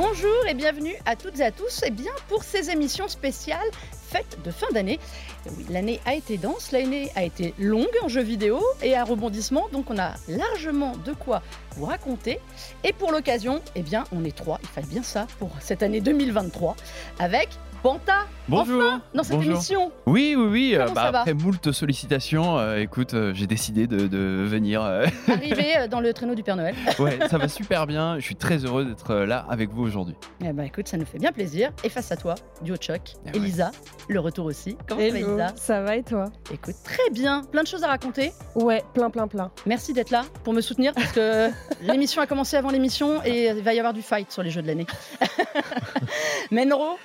Bonjour et bienvenue à toutes et à tous et bien pour ces émissions spéciales fêtes de fin d'année. Oui, l'année a été dense, l'année a été longue en jeux vidéo et à rebondissement, donc on a largement de quoi vous raconter. Et pour l'occasion, eh bien, on est trois, il fallait bien ça pour cette année 2023, avec Panta Bonjour. enfin, dans cette Bonjour. émission. Oui, oui, oui. euh, bah, après moult sollicitations, euh, écoute, euh, j'ai décidé de, de venir. euh, Arrivé euh, dans le traîneau du Père Noël. ouais, ça va super bien. Je suis très heureux d'être euh, là avec vous aujourd'hui. Eh ben écoute, ça nous fait bien plaisir. Et face à toi, duo de choc, ouais. Elisa, le retour aussi. Comment ça va Elisa ça va et toi Écoute, très bien, plein de choses à raconter. Ouais, plein, plein, plein. Merci d'être là pour me soutenir parce que l'émission a commencé avant l'émission et il va y avoir du fight sur les jeux de l'année. Menro,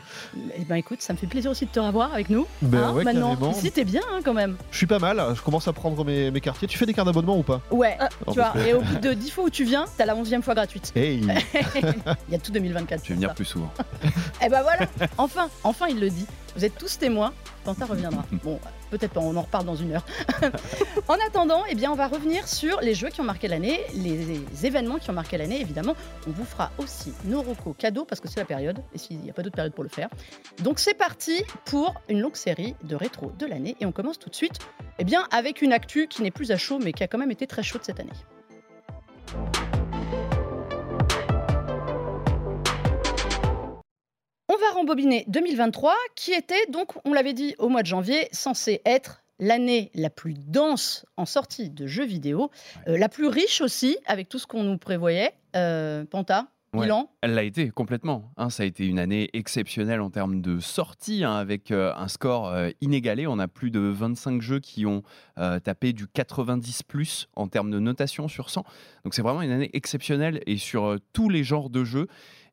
eh ben écoute, ça me fait plaisir aussi de te revoir avec nous. Ben hein, ouais, maintenant, carrément. ici t'es bien hein, quand même. Je suis pas mal, je commence à prendre mes, mes quartiers. Tu fais des cartes d'abonnement ou pas Ouais, Ah, tu vois, que- et au bout de 10 fois où tu viens, t'as la 11e fois gratuite. Hey Il y a tout 2024. Je vais venir ça. plus souvent. Eh ben voilà, enfin, enfin il le dit. Vous êtes tous témoins, Panta reviendra. Bon, peut-être pas, on en reparle dans une heure. en attendant, eh bien, on va revenir sur les jeux qui ont marqué l'année, les événements qui ont marqué l'année, évidemment. On vous fera aussi nos recos cadeaux, parce que c'est la période, et s'il n'y a pas d'autre période pour le faire. Donc c'est parti pour une longue série de rétro de l'année, et on commence tout de suite eh bien, avec une actu qui n'est plus à chaud, mais qui a quand même été très chaude cette année. On va rembobiner 2023, qui était donc, on l'avait dit au mois de janvier, censé être l'année la plus dense en sortie de jeux vidéo, euh, la plus riche aussi, avec tout ce qu'on nous prévoyait. Euh, Panta, Ouais. bilan Elle l'a été complètement. hein. ça a été une année exceptionnelle en termes de sortie, hein, avec euh, un score euh, inégalé. On a plus de 25 jeux qui ont euh, tapé du 90 plus en termes de notation sur 100. Donc c'est vraiment une année exceptionnelle et sur tous les genres de jeux,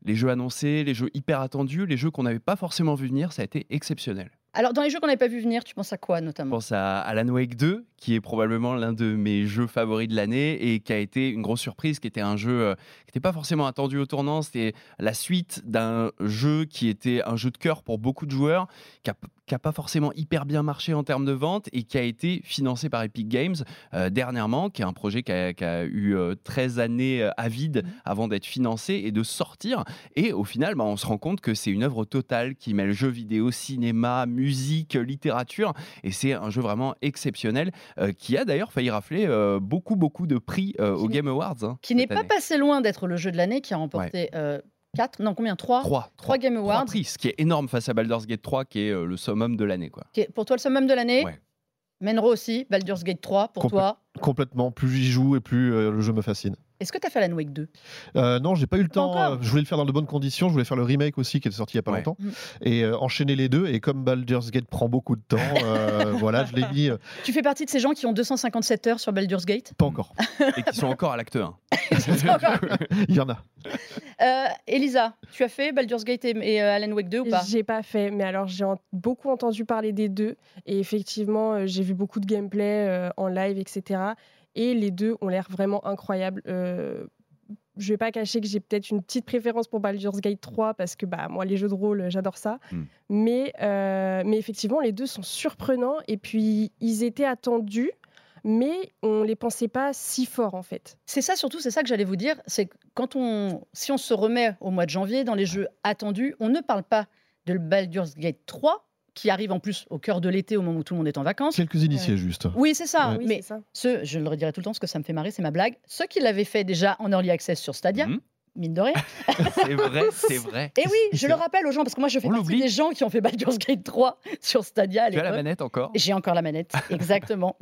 les jeux annoncés, les jeux hyper attendus, les jeux qu'on n'avait pas forcément vu venir, ça a été exceptionnel. Alors, dans les jeux qu'on n'avait pas vu venir, tu penses à quoi Je notamment? Pense à Alan Wake 2, qui est probablement l'un de mes jeux favoris de l'année et qui a été une grosse surprise, qui était un jeu euh, qui n'était pas forcément attendu au tournant. C'était la suite d'un jeu qui était un jeu de cœur pour beaucoup de joueurs, qui n'a pas forcément hyper bien marché en termes de vente et qui a été financé par Epic Games euh, dernièrement, qui est un projet qui a, qui a eu euh, 13 années euh, à vide avant d'être financé et de sortir. Et au final, bah, on se rend compte que c'est une œuvre totale qui mêle jeux vidéo, cinéma, musique, littérature. Et c'est un jeu vraiment exceptionnel euh, qui a d'ailleurs failli rafler euh, beaucoup, beaucoup de prix euh, Qui aux Game Awards. hein, Qui n'est pas année. passé loin d'être le jeu de l'année, qui a remporté 4, non combien? 3 Trois, Trois Game trois Awards. prix, ce qui est énorme face à Baldur's Gate 3, qui est euh, le summum de l'année. quoi. Pour toi, le summum de l'année? Ouais. Menro aussi, Baldur's Gate 3, pour Complè- toi? Complètement, plus j'y joue et plus euh, le jeu me fascine. Est-ce que tu as fait Alan Wake 2 Euh, non, j'ai pas eu le Pas temps. encore. euh, je voulais le faire dans de bonnes conditions. Je voulais faire le remake aussi qui est sorti il y a pas Ouais. longtemps Mm. et euh, enchaîner les deux. Et comme Baldur's Gate prend beaucoup de temps, euh, voilà, je l'ai mis. euh, Tu fais partie de ces gens qui ont 257 heures sur Baldur's Gate? Pas encore. Et qui sont encore à l'acte 1. Il y en a. Euh, Elisa, tu as fait Baldur's Gate et, et, euh, Alan Wake 2 ou pas? J'ai pas fait, mais alors j'ai en- beaucoup entendu parler des deux. Et effectivement, euh, j'ai vu beaucoup de gameplay euh, en live, etc. Et les deux ont l'air vraiment incroyables. Euh, je vais pas cacher que j'ai peut-être une petite préférence pour Baldur's Gate 3 parce que bah, moi, les jeux de rôle, j'adore ça. Mm. Mais, euh, mais effectivement, les deux sont surprenants. Et puis, ils étaient attendus, mais on les pensait pas si forts en fait. C'est ça surtout, c'est ça que j'allais vous dire, c'est que quand on, si on se remet au mois de janvier dans les jeux attendus, on ne parle pas de Baldur's Gate 3 qui arrive en plus au cœur de l'été au moment où tout le monde est en vacances. Quelques initiés juste. Oui, c'est ça. Ouais. Oui, Mais ça. ceux, je le redirai tout le temps parce que ça me fait marrer, c'est ma blague. Ceux qui l'avaient fait déjà en early access sur Stadia, Mhm. mine de rien. c'est vrai, c'est vrai. Et oui, je le rappelle aux gens parce que moi je fais On partie l'oublie. des gens qui ont fait Baldur's Gate 3 sur Stadia à Tu as la manette encore? J'ai encore la manette, exactement.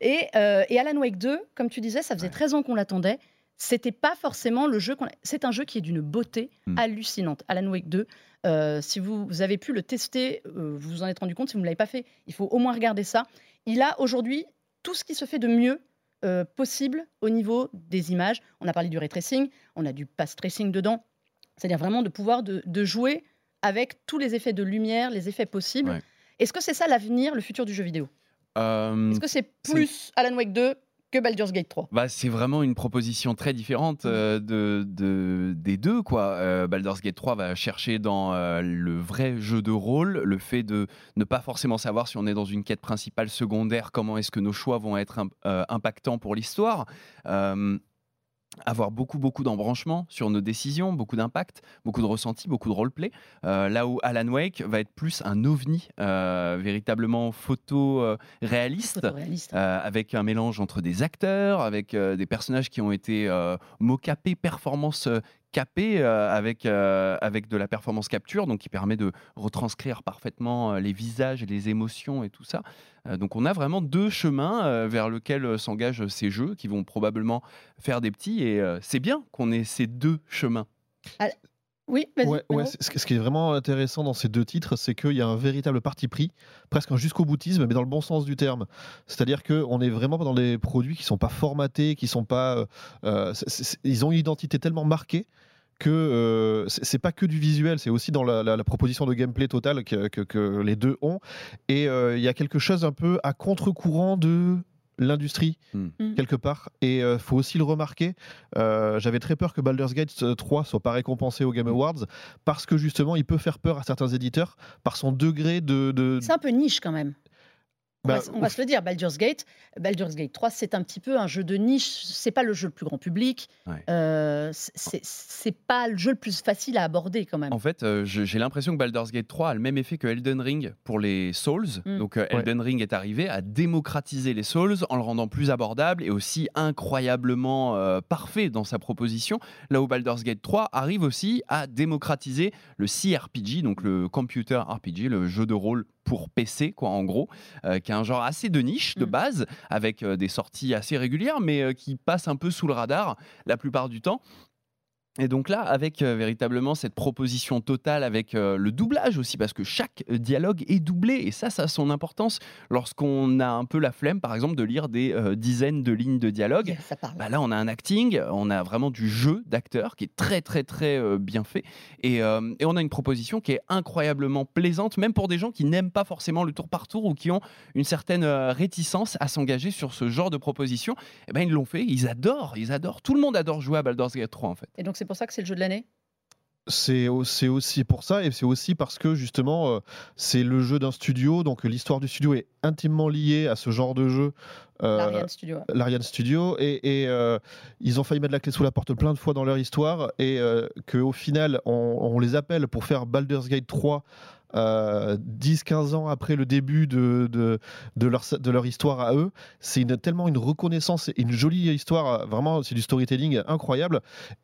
et, euh, et Alan Wake 2, comme tu disais, ça faisait Ouais. 13 ans qu'on l'attendait. C'était pas forcément le jeu qu'on. C'est un jeu qui est d'une beauté Mm. hallucinante. Alan Wake 2, euh, si vous, vous avez pu le tester, euh, vous vous en êtes rendu compte. Si vous ne l'avez pas fait, il faut au moins regarder ça. Il a aujourd'hui tout ce qui se fait de mieux euh, possible au niveau des images. On a parlé du ray tracing, on a du pass tracing dedans. C'est-à-dire vraiment de pouvoir de, de jouer avec tous les effets de lumière, les effets possibles. Ouais. Est-ce que c'est ça l'avenir, le futur du jeu vidéo? Est-ce que c'est plus Alan Wake 2 que Baldur's Gate 3 Bah, c'est vraiment une proposition très différente euh, de, de- des deux. Quoi. Euh, Baldur's Gate 3 va chercher dans euh, le vrai jeu de rôle le fait de ne pas forcément savoir si on est dans une quête principale, secondaire, comment est-ce que nos choix vont être im- impactants pour l'histoire. Avoir beaucoup beaucoup d'embranchements sur nos décisions, beaucoup d'impact, beaucoup de ressenti, beaucoup de roleplay. Euh, là où Alan Wake va être plus un ovni, euh, véritablement photo euh, réaliste, Photoréaliste. euh, avec un mélange entre des acteurs, avec euh, des personnages qui ont été mocapés, performance euh, avec, euh, avec de la performance capture, donc qui permet de retranscrire parfaitement euh, les visages les émotions et tout ça. Donc on a vraiment deux chemins vers lesquels s'engagent ces jeux qui vont probablement faire des petits, et c'est bien qu'on ait ces deux chemins. Oui. Ouais, ouais, ce qui est vraiment intéressant dans ces deux titres, c'est qu'il y a un véritable parti pris, presque un jusqu'au boutisme, mais dans le bon sens du terme. C'est-à-dire qu'on est vraiment dans des produits qui sont pas formatés, qui sont pas, euh, euh, ils ont une identité tellement marquée que euh, c'est pas que du visuel, c'est aussi dans la, la- la proposition de gameplay totale que, que- que les deux ont. Et euh, il y a quelque chose un peu à contre-courant de l'industrie Hmm. Mm. quelque part et euh, faut aussi le remarquer euh, j'avais très peur que Baldur's Gate euh, 3 soit pas récompensé aux Game Awards parce que justement il peut faire peur à certains éditeurs par son degré de, de- C'est un peu niche quand même. On, Bah, va, on va se le dire, Baldur's Gate, Baldur's Gate 3, c'est un petit peu un jeu de niche. C'est pas le jeu le plus grand public. Ouais. Euh, c'est- pas le jeu le plus facile à aborder quand même. En fait, euh, j'ai l'impression que Baldur's Gate 3 a le même effet que Elden Ring pour les Souls. Mm. Donc euh, Elden Ring est arrivé à démocratiser les Souls en le rendant plus abordable et aussi incroyablement euh, parfait dans sa proposition. Là où Baldur's Gate 3 arrive aussi à démocratiser le CRPG, donc le Computer RPG, le jeu de rôle pour PC, quoi, en gros, euh, qui est un genre assez de niche de Mm. base, avec euh, des sorties assez régulières, mais euh, qui passent un peu sous le radar la plupart du temps. Et donc là, avec euh, véritablement cette proposition totale, avec euh, le doublage aussi, parce que chaque euh, dialogue est doublé, et ça, ça a son importance lorsqu'on a un peu la flemme, par exemple, de lire des euh, dizaines de lignes de dialogue. Ça parle. Bah là, on a un acting, on a vraiment du jeu d'acteur qui est très, très, très bien fait. Et, et on a une proposition qui est incroyablement plaisante, même pour des gens qui n'aiment pas forcément le tour par tour ou qui ont une certaine réticence à s'engager sur ce genre de proposition. Eh ben, ils l'ont fait, ils adorent, ils adorent. Tout le monde adore jouer à Baldur's Gate 3, en fait. Et donc c'est pour ça que c'est le jeu de l'année? C'est au- c'est aussi pour ça et c'est aussi parce que justement euh, c'est le jeu d'un studio. Donc l'histoire du studio est intimement liée à ce genre de jeu euh, L'Ariane Studio. l'Ariane Studio. Et, et, euh, ils ont failli mettre la clé sous la porte plein de fois dans leur histoire. Et euh, qu'au final on, on les appelle pour faire Baldur's Gate 3 euh, 10-15 ans après le début de, de, de leur, de leur histoire à eux. C'est une, tellement une reconnaissance et une jolie histoire, vraiment c'est du storytelling incroyable.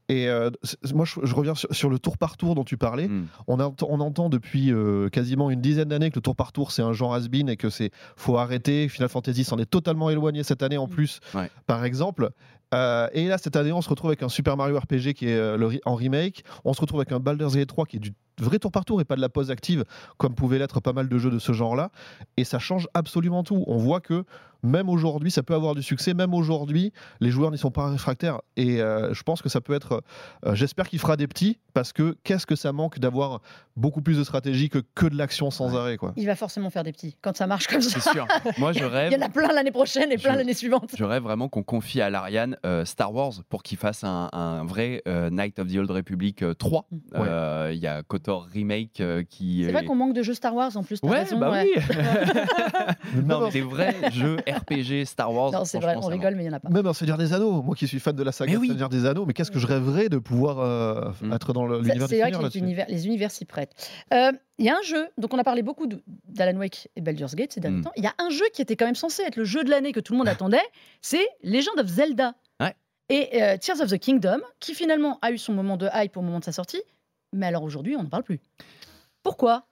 Et euh, moi je, je reviens sur, sur le tour par tour dont tu parlais. Mm. On, entend- on entend depuis euh, quasiment une dizaine d'années que le tour par tour c'est un genre has-been et que c'est faut arrêter. Final Fantasy s'en est totalement éloigné cette année en Mm. plus, Ouais. par exemple. Euh, et là cette année on se retrouve avec un Super Mario RPG qui est euh, le, en remake. On se retrouve avec un Baldur's Gate 3 qui est du vrai tour par tour et pas de la pause active comme pouvaient l'être pas mal de jeux de ce genre-là. Et ça change absolument tout. On voit que même aujourd'hui ça peut avoir du succès. Même aujourd'hui les joueurs n'y sont pas réfractaires. Et euh, je pense que ça peut être. euh, J'espère qu'il fera des petits parce que qu'est-ce que ça manque d'avoir beaucoup plus de stratégie que, que de l'action sans Ouais. arrêt quoi. Il va forcément faire des petits quand ça marche comme ça. C'est sûr. Moi, je rêve. Il y en a plein l'année prochaine et plein l'année suivante. Je rêve vraiment qu'on confie à l'Ariane euh, Star Wars pour qu'il fasse un, un vrai euh, Night of the Old Republic euh, 3. Mm. Euh, Il y a KOTOR Remake euh, qui. C'est vrai qu'on manque de jeux Star Wars en plus. Ouais, raison, bah ouais. oui. non, mais des vrais jeux RPG Star Wars. Non, c'est vrai, on rigole, mais il n'y en a pas. Même un Seigneur des Anneaux, moi qui suis fan de la saga oui. Seigneur des Anneaux, mais qu'est-ce que je rêverais de pouvoir euh, Mm. être dans l'univers C'est vrai que les univers, les univers s'y prêtent. Euh, Il y a un jeu, donc on a parlé beaucoup d'Alan Wake et Baldur's Gate ces derniers Mm. temps. Il y a un jeu qui était quand même censé être le jeu de l'année que tout le monde attendait, c'est Legend of Zelda. Ouais. Et euh, Tears of the Kingdom, qui finalement a eu son moment de hype au moment de sa sortie, mais alors aujourd'hui on n'en parle plus. Pourquoi?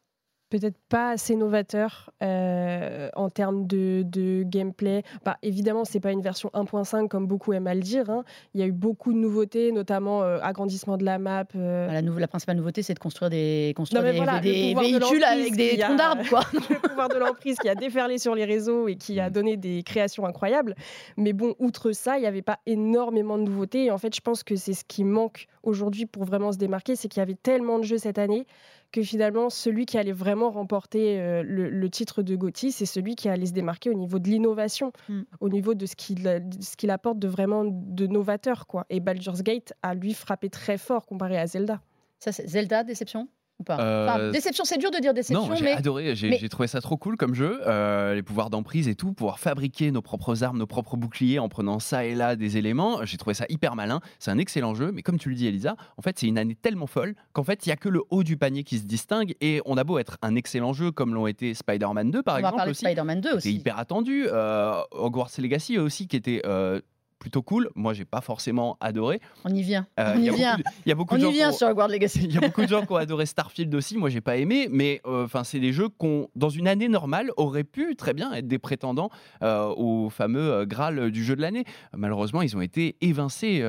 Peut-être pas assez novateur euh, en termes de, de gameplay. Bah, évidemment, c'est pas une version 1.5 comme beaucoup aiment à le dire. hein. Il y a eu beaucoup de nouveautés, notamment euh, agrandissement de la map. euh, la, nou- la principale nouveauté, c'est de construire des, construire Non, mais des, voilà, des le pouvoir de véhicules avec des troncs d'arbres, quoi. le pouvoir de l'emprise qui a déferlé sur les réseaux et qui a Mm. donné des créations incroyables. Mais bon, outre ça, il n'y avait pas énormément de nouveautés. Et en fait, je pense que c'est ce qui manque aujourd'hui pour vraiment se démarquer, c'est qu'il y avait tellement de jeux cette année que finalement, celui qui allait vraiment remporter euh, le, le titre de GOTY, c'est celui qui allait se démarquer au niveau de l'innovation, Mm. au niveau de ce qu'il de ce qu'il apporte de vraiment de novateur. Quoi. Et Baldur's Gate a lui frappé très fort comparé à Zelda. Ça, c'est Zelda, déception? Ou pas. Enfin, Euh, Déception, c'est dur de dire déception, Non, j'ai mais adoré, j'ai mais- trouvé ça trop cool comme jeu, euh, les pouvoirs d'emprise et tout, pouvoir fabriquer nos propres armes, nos propres boucliers en prenant ça et là des éléments, j'ai trouvé ça hyper malin, c'est un excellent jeu, mais comme tu le dis Elisa, en fait c'est une année tellement folle qu'en fait il y a que le haut du panier qui se distingue et on a beau être un excellent jeu comme l'ont été Spider-Man 2 par on va exemple parler de Spider-Man 2 c'était aussi. hyper attendu, euh, Hogwarts Legacy aussi qui était euh, plutôt cool, moi j'ai pas forcément adoré, On y vient. Euh, on il y y a vient. beaucoup de- il y a beaucoup de gens y qui vient ont- sur Hogwarts Legacy. il y a beaucoup de gens qui ont adoré Starfield aussi, moi j'ai pas aimé, mais euh, enfin c'est des jeux qu'on, dans une année normale, auraient pu très bien être des prétendants euh, au fameux Graal du jeu de l'année. Malheureusement, ils ont été évincés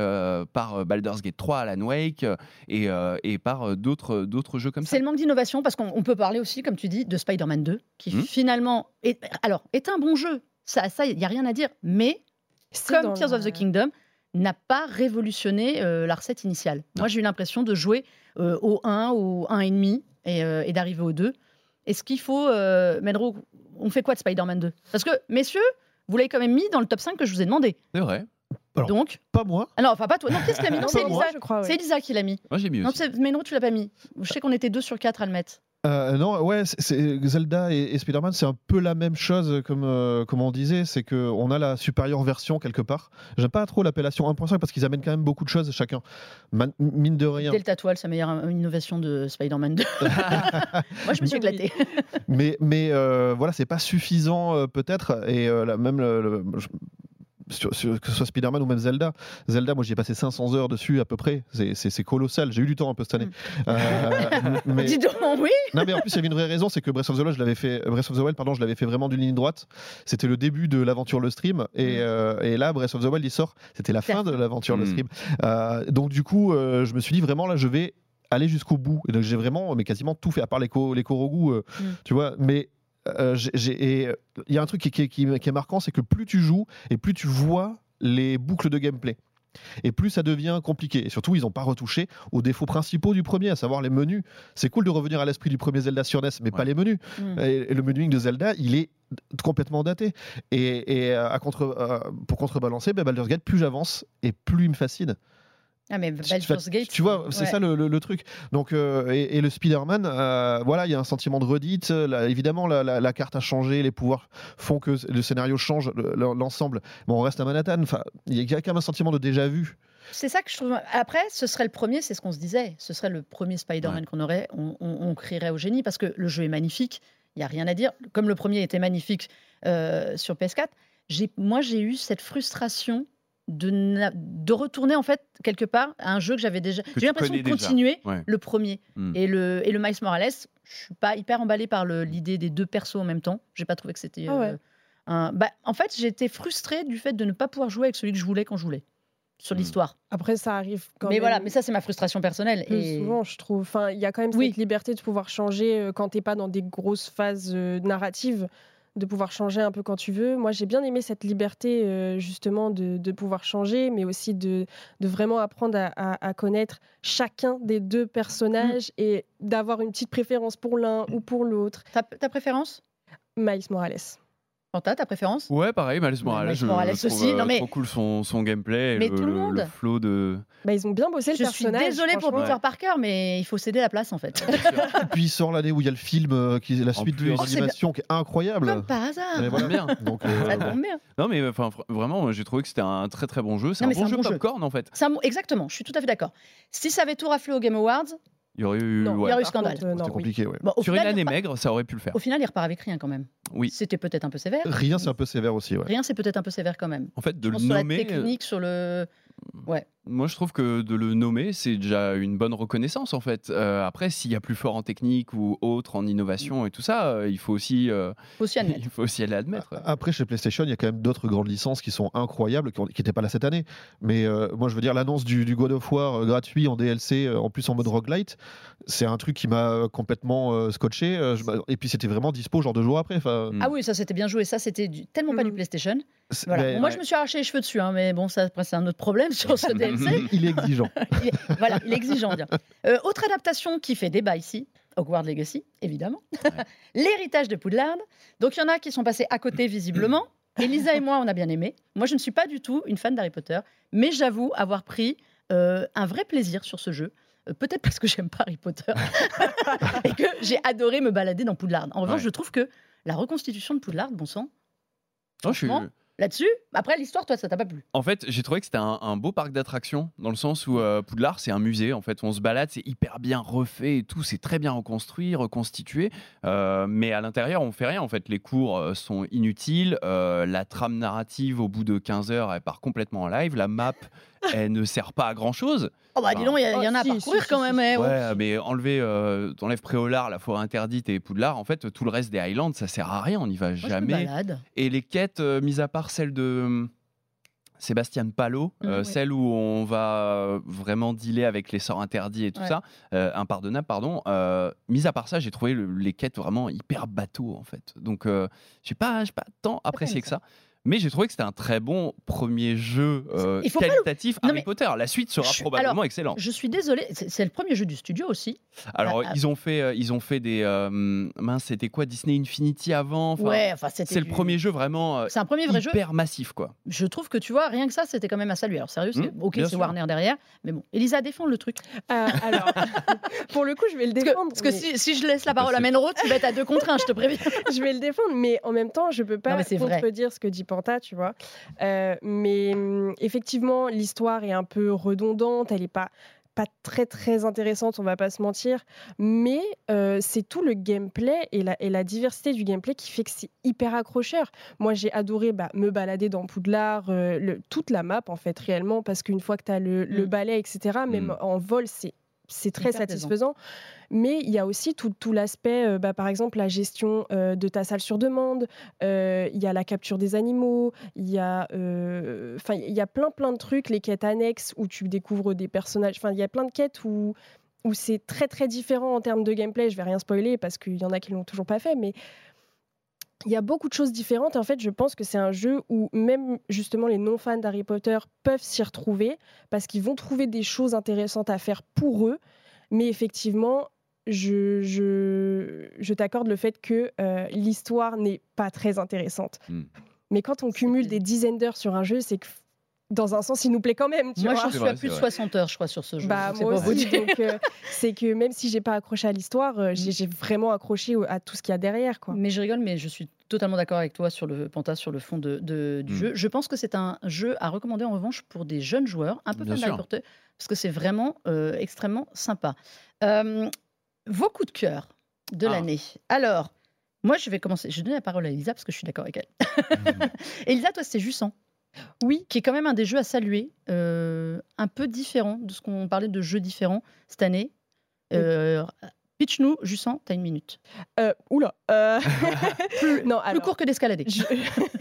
par Baldur's Gate 3, Alan Wake et, et par d'autres, d'autres jeux comme ça. C'est le manque d'innovation parce qu'on on peut parler aussi, comme tu dis, de Spider-Man 2, qui Hmm. finalement est, alors, est un bon jeu. Ça, ça, il n'y a rien à dire. Mais comme Tears of the Kingdom, n'a pas révolutionné euh, la recette initiale. Moi, j'ai eu l'impression de jouer euh, au 1, au 1,5 et, euh, et d'arriver au 2. Est-ce qu'il faut. Euh, Medro, on fait quoi de Spider-Man 2 Parce que, messieurs, vous l'avez quand même mis dans le top 5 que je vous ai demandé. C'est vrai. Alors, Donc. Pas moi. Ah non, enfin, pas toi. Non, qu'est-ce qui l'a mis? Non, c'est Elisa. je crois. ouais. C'est Elisa qui l'a mis. Moi j'ai mis Non, aussi. c'est- Medro, tu l'as pas mis. Je sais qu'on était 2 sur 4 à le mettre. Euh, non, ouais, c'est- Zelda et, et Spider-Man, c'est un peu la même chose, comme, euh, comme on disait, c'est qu'on a la supérieure version quelque part. J'aime pas trop l'appellation 1.5 parce qu'ils amènent quand même beaucoup de choses chacun. Man- mine de rien. Delta Toile, sa meilleure innovation de Spider-Man 2. Moi, je me suis Oui. éclatée. mais mais euh, voilà, c'est pas suffisant euh, peut-être. Et là, même le- le- je- sur- sur- que ce soit Spider-Man ou même Zelda. Zelda, moi, j'y ai passé 500 heures dessus à peu près. C'est- colossal. J'ai eu du temps un peu cette année. Euh, mais, Dis donc, oui. Non mais en plus il y avait une vraie raison, c'est que Breath of the Wild, je l'avais fait, Breath of the Wild, pardon, je l'avais fait vraiment d'une ligne droite. C'était le début de l'aventure le stream et, Mm. euh, et là Breath of the Wild il sort, c'était la fin de l'aventure le Mm. stream. Euh, donc du coup euh, je me suis dit vraiment là je vais aller jusqu'au bout et donc j'ai vraiment mais quasiment tout fait à part les co- les Korogu, euh, Mm. tu vois, mais euh, euh, il y a un truc qui, qui- qui- qui est marquant, c'est que plus tu joues et plus tu vois les boucles de gameplay. Et plus ça devient compliqué. Et surtout, ils n'ont pas retouché aux défauts principaux du premier, à savoir les menus. C'est cool de revenir à l'esprit du premier Zelda sur NES, mais pas les menus. Mm. Et, et le menuing de Zelda, il est complètement daté. Et, et, euh, à contre, euh, pour contrebalancer, ben, Baldur's Gate, plus j'avance et plus il me fascine. Ah, mais Tu- Baldur's Gate. Tu vois, c'est ouais. ça le, le- le truc. Donc, euh, et, et le Spider-Man, euh, voilà, il y a un sentiment de redite. Là, évidemment, la, la- la carte a changé, les pouvoirs font que le scénario change, le- le- l'ensemble. Bon, on reste à Manhattan. Enfin, il y a quand même un sentiment de déjà vu. C'est ça que je trouve. Après, ce serait le premier, c'est ce qu'on se disait. Ce serait le premier Spider-Man qu'on aurait. On, on- on crierait au génie parce que le jeu est magnifique. Il n'y a rien à dire. Comme le premier était magnifique euh, sur PS4, j'ai- moi, j'ai eu cette frustration de, na- de retourner en fait quelque part à un jeu que j'avais déjà. J'ai eu l'impression de continuer Ouais. le premier. Mm. Et, le, et le Miles Morales, je suis pas hyper emballée par le- l'idée des deux persos en même temps. J'ai pas trouvé que c'était. Ah ouais. euh, un... bah, en fait, j'étais frustrée du fait de ne pas pouvoir jouer avec celui que je voulais quand je voulais sur Mm. l'histoire. Après, ça arrive quand Mais même. voilà, mais ça c'est ma frustration personnelle. plus Et... souvent, je trouve. Enfin, il y a quand même Oui. cette liberté de pouvoir changer euh, quand t'es pas dans des grosses phases euh, narratives, de pouvoir changer un peu quand tu veux. Moi, j'ai bien aimé cette liberté euh, justement de, de pouvoir changer, mais aussi de, de vraiment apprendre à, à- à connaître chacun des deux personnages Mm. et d'avoir une petite préférence pour l'un ou pour l'autre. Ta, ta préférence? Miles Morales. Fanta, ta préférence? Ouais, pareil, Miles Morales. Miles je Morales trouve, aussi, euh, non, mais- trop cool son, son gameplay, Mais le, tout le le- monde. le flow de. Bah, ils ont bien bossé Je le suis personnage. désolée pour franchement. Peter Parker, mais il faut céder la place en fait. Et puis il sort l'année où il y a le film, euh, qui est la suite plus. de Oh, l'animation qui est incroyable. Comme par hasard. Voilà. Bien. Donc, euh, Ça tombe bien. Non, mais enfin, vraiment, j'ai trouvé que c'était un très très bon jeu. C'est un bon un jeu bon jeu. popcorn en fait. Un bon- Exactement, je suis tout à fait d'accord. Si ça avait tout raflé au Game Awards, Il y aurait eu. Non, il y ouais. aurait eu Par scandale. euh, C'était oui. compliqué, ouais. bon, au, Sur une final, il année repart- maigre, ça aurait pu le faire. au final, il repart avec rien quand même. Oui. C'était peut-être un peu sévère. Rien, c'est un peu sévère aussi, ouais. Rien, c'est peut-être un peu sévère quand même. En fait, de Je le pense sur la nommer. euh, technique, sur le. Moi, je trouve que de le nommer, c'est déjà une bonne reconnaissance en fait. Euh, après, s'il y a plus fort en technique ou autre en innovation et tout ça, euh, il faut aussi, euh, aussi il faut aussi aller admettre. Après, chez PlayStation, il y a quand même d'autres grandes licences qui sont incroyables, qui n'étaient pas là cette année. Mais euh, moi, je veux dire, l'annonce du, du God of War euh, gratuit en DLC, euh, en plus en mode roguelite, c'est un truc qui m'a complètement euh, scotché. euh, je et puis, c'était vraiment dispo, genre deux jours après. Mm. Ah oui, ça c'était bien joué. Ça c'était tellement pas du Mhm. PlayStation. Voilà. mais- moi ouais. je me suis arraché les cheveux dessus, hein, mais bon, ça après c'est un autre problème sur ce DLC. il est exigeant. Il est- voilà, il est exigeant. Euh, autre adaptation qui fait débat ici, Hogwarts Legacy, évidemment. L'héritage de Poudlard. Donc il y en a qui sont passés à côté visiblement. Elisa et moi, on a bien aimé. Moi, je ne suis pas du tout une fan d'Harry Potter, mais j'avoue avoir pris euh, un vrai plaisir sur ce jeu. euh, peut-être parce que j'aime pas Harry Potter, et que j'ai adoré me balader dans Poudlard. En revanche, Ouais. je trouve que la reconstitution de Poudlard, bon sang, Non, je suis- là-dessus, après l'histoire, toi, ça t'a pas plu En fait, j'ai trouvé que c'était un, beau parc d'attractions, dans le sens où euh, Poudlard, c'est un musée. En fait, on se balade, c'est hyper bien refait et tout, c'est très bien reconstruit, reconstitué. Euh, mais à l'intérieur, on fait rien. En fait, les cours euh, sont inutiles. la trame narrative, au bout de 15 heures, elle part complètement en live. La map, elle ne sert pas à grand chose. Oh bah dis donc, il y, en a à si, parcourir si, quand si, même. eh, oh. Ouais, mais enlever, euh, t'enlèves Préolard, la forêt interdite et Poudlard, en fait, tout le reste des Highlands, ça sert à rien. On n'y va Moi, je me jamais. Et les quêtes, euh, mis à part celle de euh, Sébastien Palot, euh, Mm, oui. celle où on va euh, vraiment dealer avec les sorts interdits et tout Ouais. ça, euh, impardonnable, pardon. Euh, mis à part ça, j'ai trouvé le- les quêtes vraiment hyper bateau en fait. Donc, euh, j'ai pas, pas tant apprécié que ça. Mais j'ai trouvé que c'était un très bon premier jeu euh, Il faut pas le- qualitatif Non, Harry mais- Potter. La suite sera Je probablement alors, excellente. Je suis désolée, c'est le premier jeu du studio aussi. Alors, ah, ah. ils ont fait, euh, ils ont fait des euh, mince, c'était quoi Disney Infinity avant? Enfin, ouais, enfin c'était. c'est le premier jeu vraiment euh, C'est un premier vrai jeu. hyper massif quoi. Je trouve que tu vois, rien que ça, c'était quand même à saluer. Alors sérieux, c'est Mm, ok, c'est. Warner derrière, mais bon, Elisa défend le truc. Euh, alors, pour le coup, je vais le Parce que, défendre. parce que si, si je laisse la parole à Menro, tu vas être à deux contre un, je te préviens. je vais le défendre, mais en même temps, je peux Non, pas mais c'est vrai. contredire ce que dit Panta, tu vois. Euh, mais hum, effectivement, l'histoire est un peu redondante, elle est pas pas très très intéressante, on va pas se mentir, mais euh, c'est tout le gameplay et la, et la diversité du gameplay qui fait que c'est hyper accrocheur. Moi j'ai adoré bah, me balader dans Poudlard, euh, le- toute la map en fait réellement, parce qu'une fois que tu as le, le Mm. balai, etc., même Mm. en vol, c'est c'est très satisfaisant. Mais il y a aussi tout, tout l'aspect, euh, bah, par exemple, la gestion euh, de ta salle sur demande, euh, il y a la capture des animaux, il y a, enfin, il y a plein plein de trucs, les quêtes annexes où tu découvres des personnages, enfin, il y a plein de quêtes où, où c'est très très différent en termes de gameplay. Je vais rien spoiler parce qu'il y en a qui l'ont toujours pas fait, mais il y a beaucoup de choses différentes. En fait, je pense que c'est un jeu où même justement les non-fans d'Harry Potter peuvent s'y retrouver parce qu'ils vont trouver des choses intéressantes à faire pour eux. Mais effectivement, je, je, je t'accorde le fait que euh, l'histoire n'est pas très intéressante. Hmm. Mais quand on cumule des dizaines d'heures sur un jeu, c'est que dans un sens, il nous plaît quand même. Tu Moi, vois j'en C'est suis vrai, à plus de c'est vrai. 60 heures, je crois, sur ce jeu. bah, moi aussi. Donc, euh, c'est que même si j'ai pas accroché à l'histoire, euh, Mm. j'ai j'ai vraiment accroché à tout ce qu'il y a derrière. Quoi. Mais je rigole, mais je suis totalement d'accord avec toi sur le Panta, sur le fond de, de- du Mm. jeu. Je pense que c'est un jeu à recommander en revanche pour des jeunes joueurs, un peu sûr. Potter, parce que c'est vraiment euh, extrêmement sympa. Euh, vos coups de cœur de Ah. l'année. Alors, moi, je vais commencer. Je vais donner la parole à Elisa parce que je suis d'accord avec elle. Elisa, toi, c'était Jussant. Oui, qui est quand même un des jeux à saluer, euh, un peu différent de ce qu'on parlait de jeux différents cette année. Euh, Pitch-nous, Jussant, t'as une minute. Euh, oula. euh, non, Plus court que d'escalader. Ju-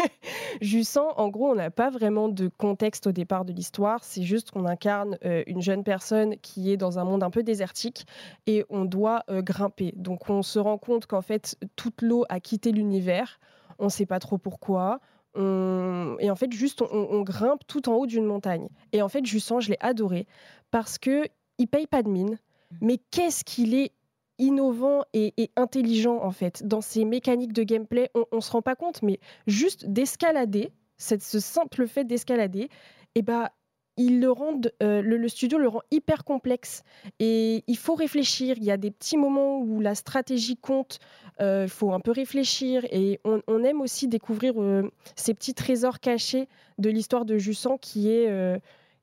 Jussant, en gros, on n'a pas vraiment de contexte au départ de l'histoire. C'est juste qu'on incarne euh, une jeune personne qui est dans un monde un peu désertique et on doit euh, grimper. Donc on se rend compte qu'en fait, toute l'eau a quitté l'univers. On ne sait pas trop pourquoi. On- Et en fait, juste, on, on grimpe tout en haut d'une montagne. Et en fait, Jussant, je l'ai adoré parce que il paye pas de mine. Mais qu'est-ce qu'il est innovant et, et intelligent en fait dans ses mécaniques de gameplay on, on se rend pas compte mais juste d'escalader ce simple fait d'escalader et bah ils le rendent, euh, le, le studio le rend hyper complexe et il faut réfléchir. Il y a des petits moments où la stratégie compte. euh, Il faut un peu réfléchir et on, on aime aussi découvrir euh, ces petits trésors cachés de l'histoire de Jussant qui est euh,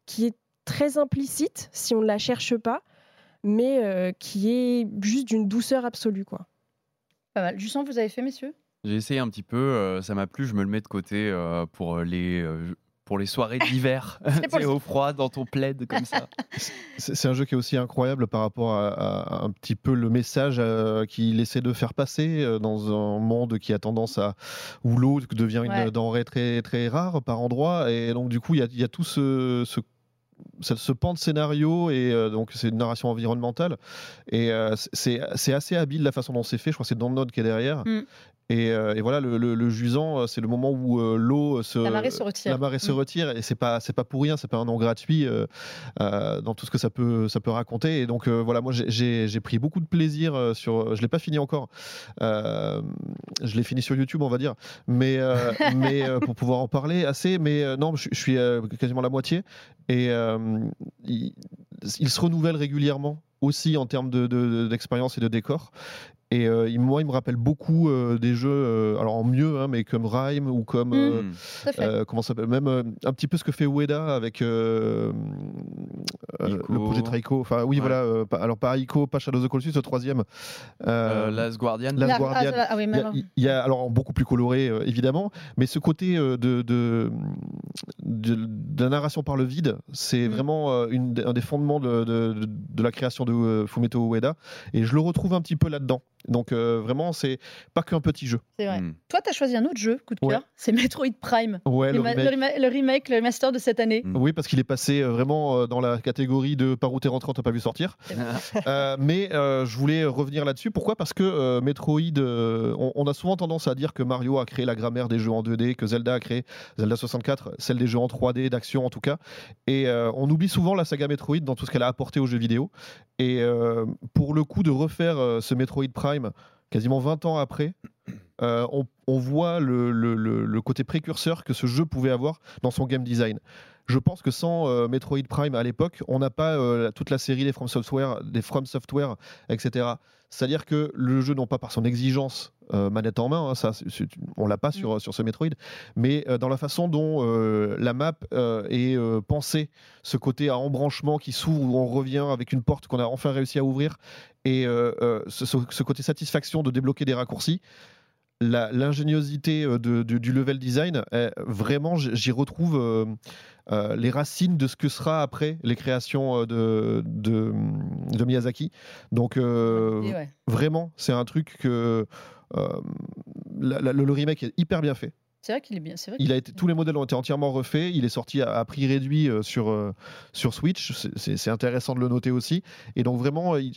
qui est très implicite si on ne la cherche pas, mais euh, qui est juste d'une douceur absolue quoi. Pas mal. Jussant, vous avez fait, messieurs? J'ai essayé un petit peu, euh, ça m'a plu, je me le mets de côté euh, pour les euh, pour les soirées d'hiver, C'est au froid dans ton plaid comme ça. C'est un jeu qui est aussi incroyable par rapport à, à un petit peu le message euh, qu'il essaie de faire passer euh, dans un monde qui a tendance à où l'eau devient une Ouais. denrée très très rare par endroit et donc du coup il y a, il y a tout ce, ce ce, ce pan de scénario et euh, donc c'est une narration environnementale et euh, c'est c'est assez habile la façon dont c'est fait je crois que c'est Dontnod qui est derrière Mm. Et, euh, et voilà le, le- le jusant euh, c'est le moment où euh, l'eau se La marée se retire. la marée se Mm. retire et c'est pas c'est pas pour rien c'est pas un nom gratuit euh, dans tout ce que ça peut ça peut raconter et donc voilà moi j'ai- pris beaucoup de plaisir sur je l'ai pas fini encore je l'ai fini sur YouTube on va dire mais mais pour pouvoir en parler assez mais non je, je suis quasiment la moitié et il, il se renouvelle régulièrement aussi en termes de- de- d'expérience et de décor. Et euh, il- moi, il me rappelle beaucoup euh, des jeux, euh, alors en mieux, hein, mais comme Rhyme ou comme. euh, Mm. Euh, comment ça s'appelle Même euh, un petit peu ce que fait Ueda avec euh, euh, le projet Traiko. Enfin, oui, Ouais. voilà. euh, pas- alors, pas Ico, pas Shadow of the Colossus, le troisième. Euh, Euh, Last Guardian. Last La- Guardian. ah, ah oui, il y, mais a, alors- il y a- alors beaucoup plus coloré euh, évidemment, mais ce côté euh, de, de, de, de la narration par le vide, c'est Mm. vraiment euh, une, un des fondements de, de, de la création de euh, Fumeto Ueda, et je le retrouve un petit peu là-dedans. Donc euh, vraiment, c'est pas qu'un petit jeu. C'est vrai. Mm. Toi, tu as choisi un autre jeu, coup de Ouais. cœur. C'est Metroid Prime. Ouais, le, le ma- remake. le rema- le remake, le remaster de cette année. Mm. Oui, parce qu'il est passé euh, vraiment euh, dans la catégorie de par où t'es rentré, on t'a pas vu sortir. Euh, mais euh, je voulais revenir là-dessus. Pourquoi? Parce que euh, Metroid, euh, on, on a souvent tendance à dire que Mario a créé la grammaire des jeux en 2D, que Zelda a créé, Zelda 64, celle des jeux en 3D, d'action en tout cas. Et euh, on oublie souvent la saga Metroid dans tout ce qu'elle a apporté aux jeux vidéo. Et euh, pour le coup de refaire euh, ce Metroid Prime quasiment 20 ans après, euh, on, voit le côté précurseur que ce jeu pouvait avoir dans son game design. Je pense que sans euh, Metroid Prime à l'époque, on n'a pas euh, toute la série des From Software, des From Software, etc. C'est-à-dire que le jeu, non pas par son exigence euh, manette en main, hein, ça, c'est- on l'a pas sur, sur ce Metroid, mais euh, dans la façon dont euh, la map euh, est euh, pensée, ce côté à embranchement qui s'ouvre où on revient avec une porte qu'on a enfin réussi à ouvrir, et euh, euh, ce, côté satisfaction de débloquer des raccourcis. la- L'ingéniosité euh, de- de- du level design, euh, vraiment, j- j'y retrouve euh, euh, les racines de ce que sera après les créations euh, de, de, Miyazaki. Donc, euh, ouais. vraiment, c'est un truc que euh, la- la- le, remake est hyper bien fait. C'est vrai qu'il est bien. C'est vrai Il a été, tous les modèles ont été entièrement refaits. Il est sorti à, à prix réduit euh, sur, euh, sur Switch. C'est- intéressant de le noter aussi. Et donc vraiment, euh, il,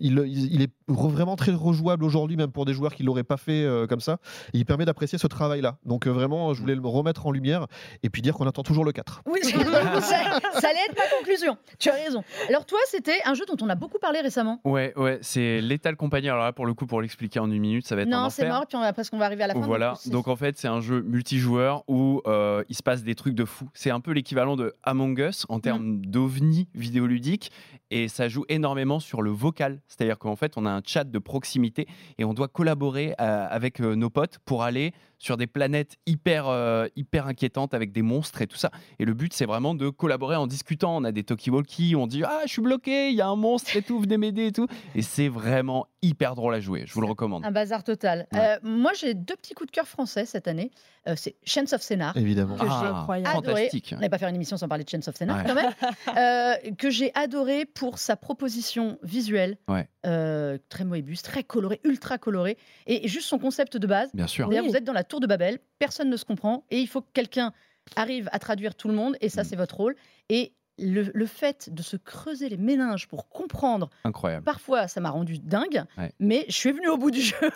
il, est re- vraiment très rejouable aujourd'hui, même pour des joueurs qui l'auraient pas fait euh, comme ça. Et il permet d'apprécier ce travail-là. Donc euh, vraiment, je voulais le remettre en lumière et puis dire qu'on attend toujours le 4. Oui, ça, ça allait être ma conclusion. Tu as raison. Alors toi, c'était un jeu dont on a beaucoup parlé récemment. Ouais, ouais, c'est Lethal Company. Alors là, pour le coup, pour l'expliquer en une minute, ça va être un Non, c'est mort, puis on va, parce qu'on va arriver à la fin. Voilà, donc en fait c'est un jeu multijoueur où euh, il se passe des trucs de fou. C'est un peu l'équivalent de Among Us en termes d'ovni vidéoludique et ça joue énormément sur le vocal. C'est-à-dire qu'en fait on a un chat de proximité et on doit collaborer euh, avec euh, nos potes pour aller sur des planètes hyper, euh, hyper inquiétantes avec des monstres et tout ça. Et le but c'est vraiment de collaborer en discutant. On a des talkie-walkie, on dit ah je suis bloqué, il y a un monstre et tout, venez m'aider et tout. Et c'est vraiment hyper drôle à jouer. Je vous le recommande. Un bazar total. Ouais. Euh, moi, j'ai deux petits coups de cœur français cette année. Euh, c'est Chains of Scénar. Évidemment. que j'ai incroyable. adoré. fantastique. On n'allait pas faire une émission sans parler de Chains of Scénar Ouais. quand même. Euh, que j'ai adoré pour sa proposition visuelle. Ouais. Euh, très Moebius, très coloré, ultra coloré. Et juste son concept de base. Bien sûr. D'ailleurs, Oui. vous êtes dans la tour de Babel, personne ne se comprend, et il faut que quelqu'un arrive à traduire tout le monde, et ça, Mm. c'est votre rôle. Et le, le fait de se creuser les méninges pour comprendre, Incroyable. parfois, ça m'a rendu dingue, Ouais. mais je suis venue au bout du jeu,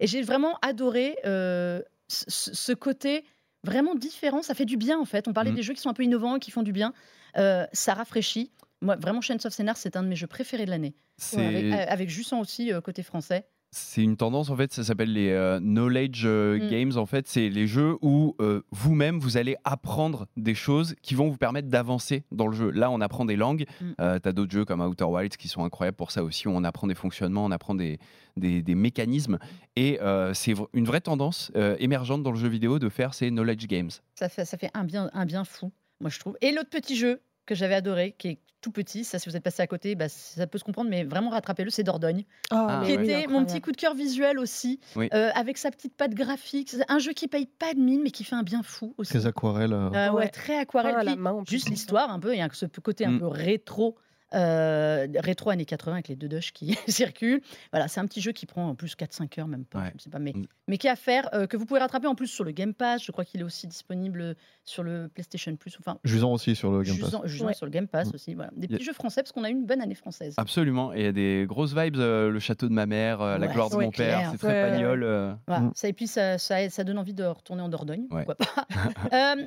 et j'ai vraiment adoré euh, ce, côté vraiment différent. Ça fait du bien, en fait. On parlait Mm. des jeux qui sont un peu innovants, qui font du bien. Euh, ça rafraîchit. Moi, vraiment, Chains of Scénar, c'est un de mes jeux préférés de l'année. Avec, avec Jussan aussi, euh, côté français. C'est une tendance en fait, ça s'appelle les euh, knowledge euh, Mm. games. En fait, c'est les jeux où euh, vous-même vous allez apprendre des choses qui vont vous permettre d'avancer dans le jeu. Là, on apprend des langues. Mm. T'as d'autres jeux comme Outer Wilds qui sont incroyables pour ça aussi. Où on apprend des fonctionnements, on apprend des, des, des mécanismes. Et c'est une vraie tendance émergente dans le jeu vidéo de faire ces knowledge games. Ça fait, ça fait un, bien, un bien fou, moi je trouve. Et l'autre petit jeu que j'avais adoré, qui est tout petit, ça si vous êtes passé à côté, bah, ça peut se comprendre, mais vraiment rattrapez-le, c'est Dordogne. Ah, qui était mon petit coup de cœur visuel aussi, Oui. euh, avec sa petite patte graphique. C'est un jeu qui paye pas de mine, mais qui fait un bien fou aussi. Très aquarelle. euh. Euh, ouais, Ouais. très aquarelle. Ah, puis main, plus, juste l'histoire un peu, il y a ce côté un Mm. peu rétro. Euh, rétro années 80 avec les deux dosh qui circulent. Voilà, c'est un petit jeu qui prend en plus 4-5 heures, même pas, Ouais. je sais pas, mais, mais qui est à faire, euh, que vous pouvez rattraper en plus sur le Game Pass. Je crois qu'il est aussi disponible sur le PlayStation Plus. Enfin, Jusant aussi sur le Game Pass. Jusant- Jusant Ouais. sur le Game Pass Mm. aussi. Voilà. Des a- petits jeux français parce qu'on a eu une bonne année française. Absolument. Et il y a des grosses vibes. euh, le château de ma mère, euh, la Ouais, gloire de mon père. C'est très pagnol. euh. Voilà. Mm. Ça, et puis ça, ça, ça donne envie de retourner en Dordogne. Ouais. Pourquoi pas. Euh,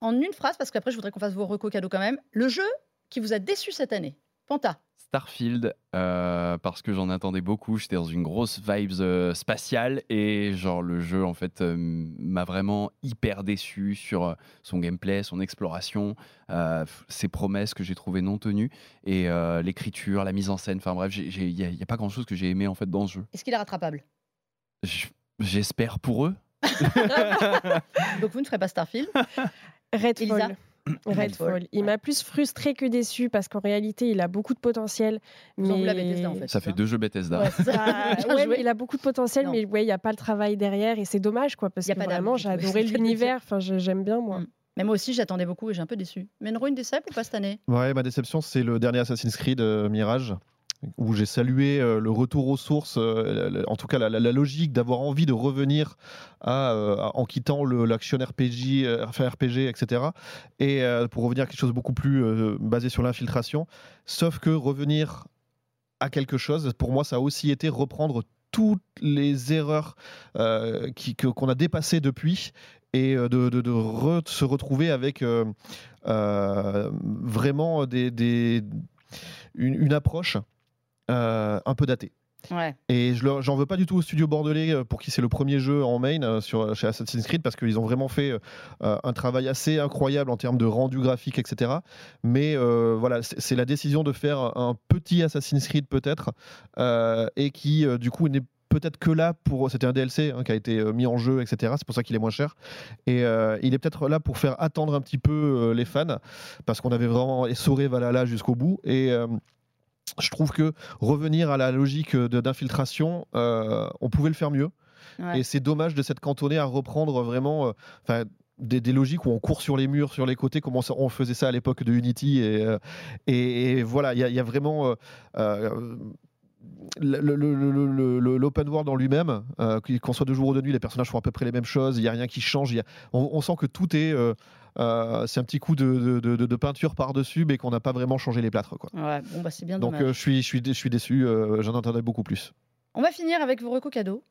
en une phrase, parce qu'après je voudrais qu'on fasse vos recos cadeaux quand même. Le jeu qui vous a déçu cette année, Panta. Starfield euh, parce que j'en attendais beaucoup. J'étais dans une grosse vibes euh, spatiale et genre le jeu en fait euh, m'a vraiment hyper déçu sur son gameplay, son exploration, euh, ses promesses que j'ai trouvées non tenues et euh, l'écriture, la mise en scène. Enfin bref, il n'y a, y a pas grand chose que j'ai aimé en fait dans ce jeu. Est-ce qu'il est rattrapable? J'espère pour eux. Donc vous ne ferez pas Starfield? Redfall. Redfall. Il m'a plus frustré que déçu parce qu'en réalité, il a beaucoup de potentiel. Mais... à Bethesda, en fait. Ça fait deux jeux Bethesda. Ouais, ça. Ouais, mais il a beaucoup de potentiel, Non. mais ouais, il n'y a pas le travail derrière et c'est dommage quoi, parce Y a que pas vraiment j'ai adoré l'univers. Enfin, j'aime bien moi. Mm. Mais moi aussi, j'attendais beaucoup et j'ai un peu déçu. Menro, une décep ou pas cette année? Ouais, ma déception, c'est le dernier Assassin's Creed euh, Mirage, où j'ai salué euh, le retour aux sources, euh, en tout cas la, logique d'avoir envie de revenir euh, en quittant l'action RPG, enfin RPG, etc. Et pour revenir à quelque chose de beaucoup plus basé sur l'infiltration. Sauf que revenir à quelque chose, pour moi, ça a aussi été reprendre toutes les erreurs qu'on a dépassées depuis et de, se retrouver avec vraiment une, approche un peu. Ouais. Et je j'en veux pas du tout au studio bordelais euh, pour qui c'est le premier jeu en main euh, sur, chez Assassin's Creed parce qu'ils ont vraiment fait euh, un travail assez incroyable en termes de rendu graphique, etc. Mais euh, voilà, c'est la décision de faire un petit Assassin's Creed peut-être euh, et qui euh, du coup n'est peut-être que là pour c'était un DLC hein, qui a été euh, mis en jeu etc c'est pour ça qu'il est moins cher et euh, il est peut-être là pour faire attendre un petit peu euh, les fans parce qu'on avait vraiment essoré Valhalla jusqu'au bout et euh, je trouve que revenir à la logique de- d'infiltration, euh, on pouvait le faire mieux. Ouais. Et c'est dommage de s'être cantonné à reprendre vraiment euh, des, des logiques où on court sur les murs, sur les côtés, comme on, faisait ça à l'époque de Unity. Et, euh, et, et voilà, il y, a- il y a vraiment. euh, euh, L'open world en lui-même, euh, qu'on soit de jour ou de nuit, les personnages font à peu près les mêmes choses, il n'y a rien qui change. il y a- on, on sent que tout est. euh, euh, c'est un petit coup de, de- de- de peinture par-dessus, mais qu'on n'a pas vraiment changé les plâtres. Quoi. Ouais, bon, bah c'est bien Donc dommage. euh, je, suis, je, suis, dé- je suis déçu, euh, j'en attendais beaucoup plus. On va finir avec vos recos cadeaux.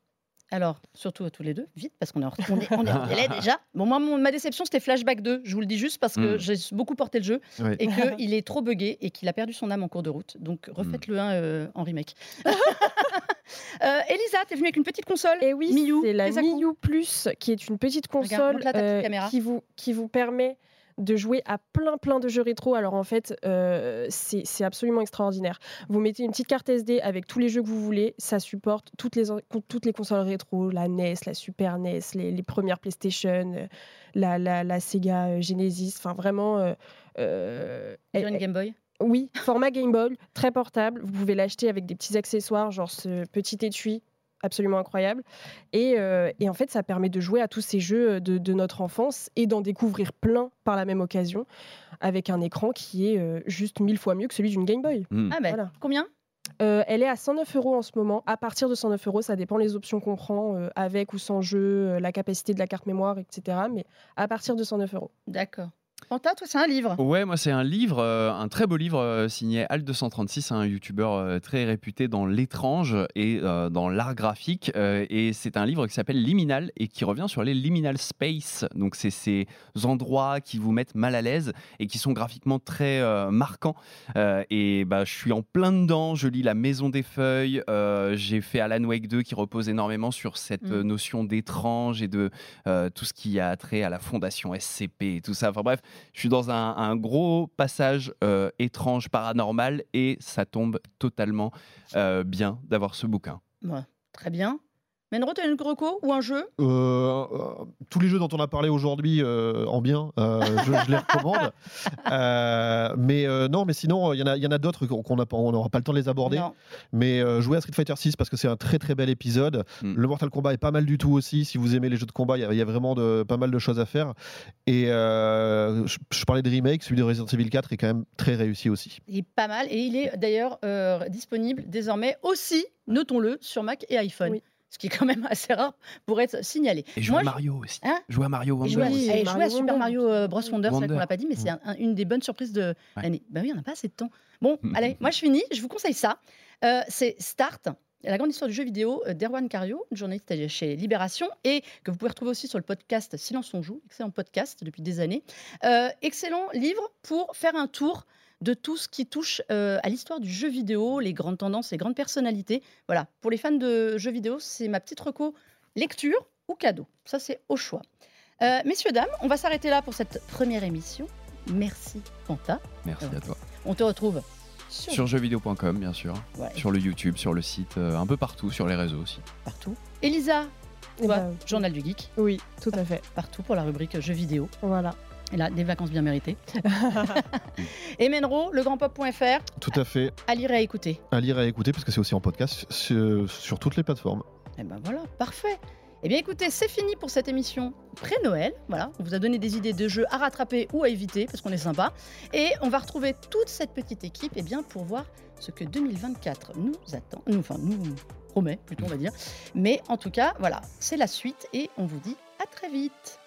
Alors, surtout à tous les deux, vite, parce qu'on est, en- on est, on est en délai déjà. Bon, moi, mon- ma déception, c'était Flashback 2. Je vous le dis juste parce que Mm. j'ai beaucoup porté le jeu et qu'il est trop buggé et qu'il a perdu son âme en cours de route. Donc, refaites-le un euh, en remake. Euh, Elisa, t'es venue avec une petite console. Et oui, Miyu, c'est la. Miyu Plus, qui est une petite console euh, qui, vous, qui vous permet de jouer à plein plein de jeux rétro. Alors en fait, euh, c'est c'est absolument extraordinaire. Vous mettez une petite carte SD avec tous les jeux que vous voulez, ça supporte toutes les, toutes les consoles rétro, la NES, la Super NES, les, les premières PlayStation, euh, la, la, la Sega Genesis, enfin vraiment... euh, euh, elle- une Game Boy. Oui, format Game Boy, très portable. Vous pouvez l'acheter avec des petits accessoires, genre ce petit étui absolument incroyable. Et, euh, et en fait, ça permet de jouer à tous ces jeux de, de notre enfance et d'en découvrir plein par la même occasion, avec un écran qui est euh, juste mille fois mieux que celui d'une Game Boy. Hmm. Ah, ben, Voilà. combien? Euh, elle est à 109 euros en ce moment. À partir de 109 euros, ça dépend les options qu'on prend, euh, avec ou sans jeu, euh, la capacité de la carte mémoire, etc. Mais à partir de 109 euros. D'accord. Fanta, toi, c'est un livre. Ouais, moi c'est un livre, euh, un très beau livre euh, signé Alt 236, un youtubeur euh, très réputé dans l'étrange et dans l'art graphique. et c'est un livre qui s'appelle Liminal et qui revient sur les liminal space. Donc c'est ces endroits qui vous mettent mal à l'aise et qui sont graphiquement très marquants. Et bah je suis en plein dedans. Je lis La Maison des Feuilles. J'ai fait Alan Wake 2 qui repose énormément sur cette Mm. notion d'étrange et de tout ce qui a trait à la fondation SCP et tout ça. Enfin bref, je suis dans un, gros passage euh, étrange, paranormal, et ça tombe totalement euh, bien d'avoir ce bouquin. Très bien. Menro, t'as une reco ou un jeu? Euh, euh, tous les jeux dont on a parlé aujourd'hui euh, en bien, euh, je, je les recommande. Euh, mais euh, non, mais sinon, il y en a, il y en a d'autres qu'on n'aura pas le temps de les aborder. Non. Mais euh, jouez à Street Fighter 6 parce que c'est un très très bel épisode. Mm. Le Mortal Kombat est pas mal du tout aussi. Si vous aimez les jeux de combat, il y a- il y, a vraiment de, pas mal de choses à faire. Et euh, je, je parlais de remake, celui de Resident Evil 4 est quand même très réussi aussi. Il est pas mal et il est d'ailleurs euh, disponible désormais aussi, notons-le, sur Mac et iPhone. Oui. Ce qui est quand même assez rare pour être signalé. Et jouer à Mario aussi. Hein jouer à Mario Et Wonder jouer à, aussi. Oui, et jouer à Mario Super Wonder. Mario euh, Bros Wonder, c'est vrai qu'on Wonder. l'a pas dit, mais c'est un- un- une des bonnes surprises de Ouais. l'année. Bah oui, on n'a pas assez de temps. Bon, allez, moi je finis, je vous conseille ça. Euh, c'est Start, la grande histoire du jeu vidéo euh, d'Erwan Cario, journaliste chez Libération, et que vous pouvez retrouver aussi sur le podcast Silence on joue, excellent podcast depuis des années. Euh, excellent livre pour faire un tour de tout ce qui touche euh, à l'histoire du jeu vidéo, les grandes tendances, les grandes personnalités. Voilà, pour les fans de jeux vidéo, c'est ma petite reco lecture ou cadeau. Ça, c'est au choix. Euh, messieurs, dames, on va s'arrêter là pour cette première émission. Merci, Panta. Merci à toi. On te retrouve sur, Sur jeuxvideo.com, bien sûr. Ouais, Sur le YouTube, sur le site, euh, un peu partout, sur les réseaux aussi. partout. Elisa, Eh toi, ben, Journal du Geek, Oui, tout à fait. partout pour la rubrique jeux vidéo. Voilà. Et là, des vacances bien méritées. et Menro, legrandpop.fr, Tout à fait. à lire et à écouter. À lire et à écouter, parce que c'est aussi en podcast sur, sur toutes les plateformes. Eh ben voilà, parfait. Eh bien écoutez, c'est fini pour cette émission pré-Noël. Voilà, on vous a donné des idées de jeux à rattraper ou à éviter parce qu'on est sympa. Et on va retrouver toute cette petite équipe eh bien, pour voir ce que 2024 nous attend, nous, enfin nous promet plutôt on va dire. Mais en tout cas, voilà, c'est la suite et on vous dit à très vite.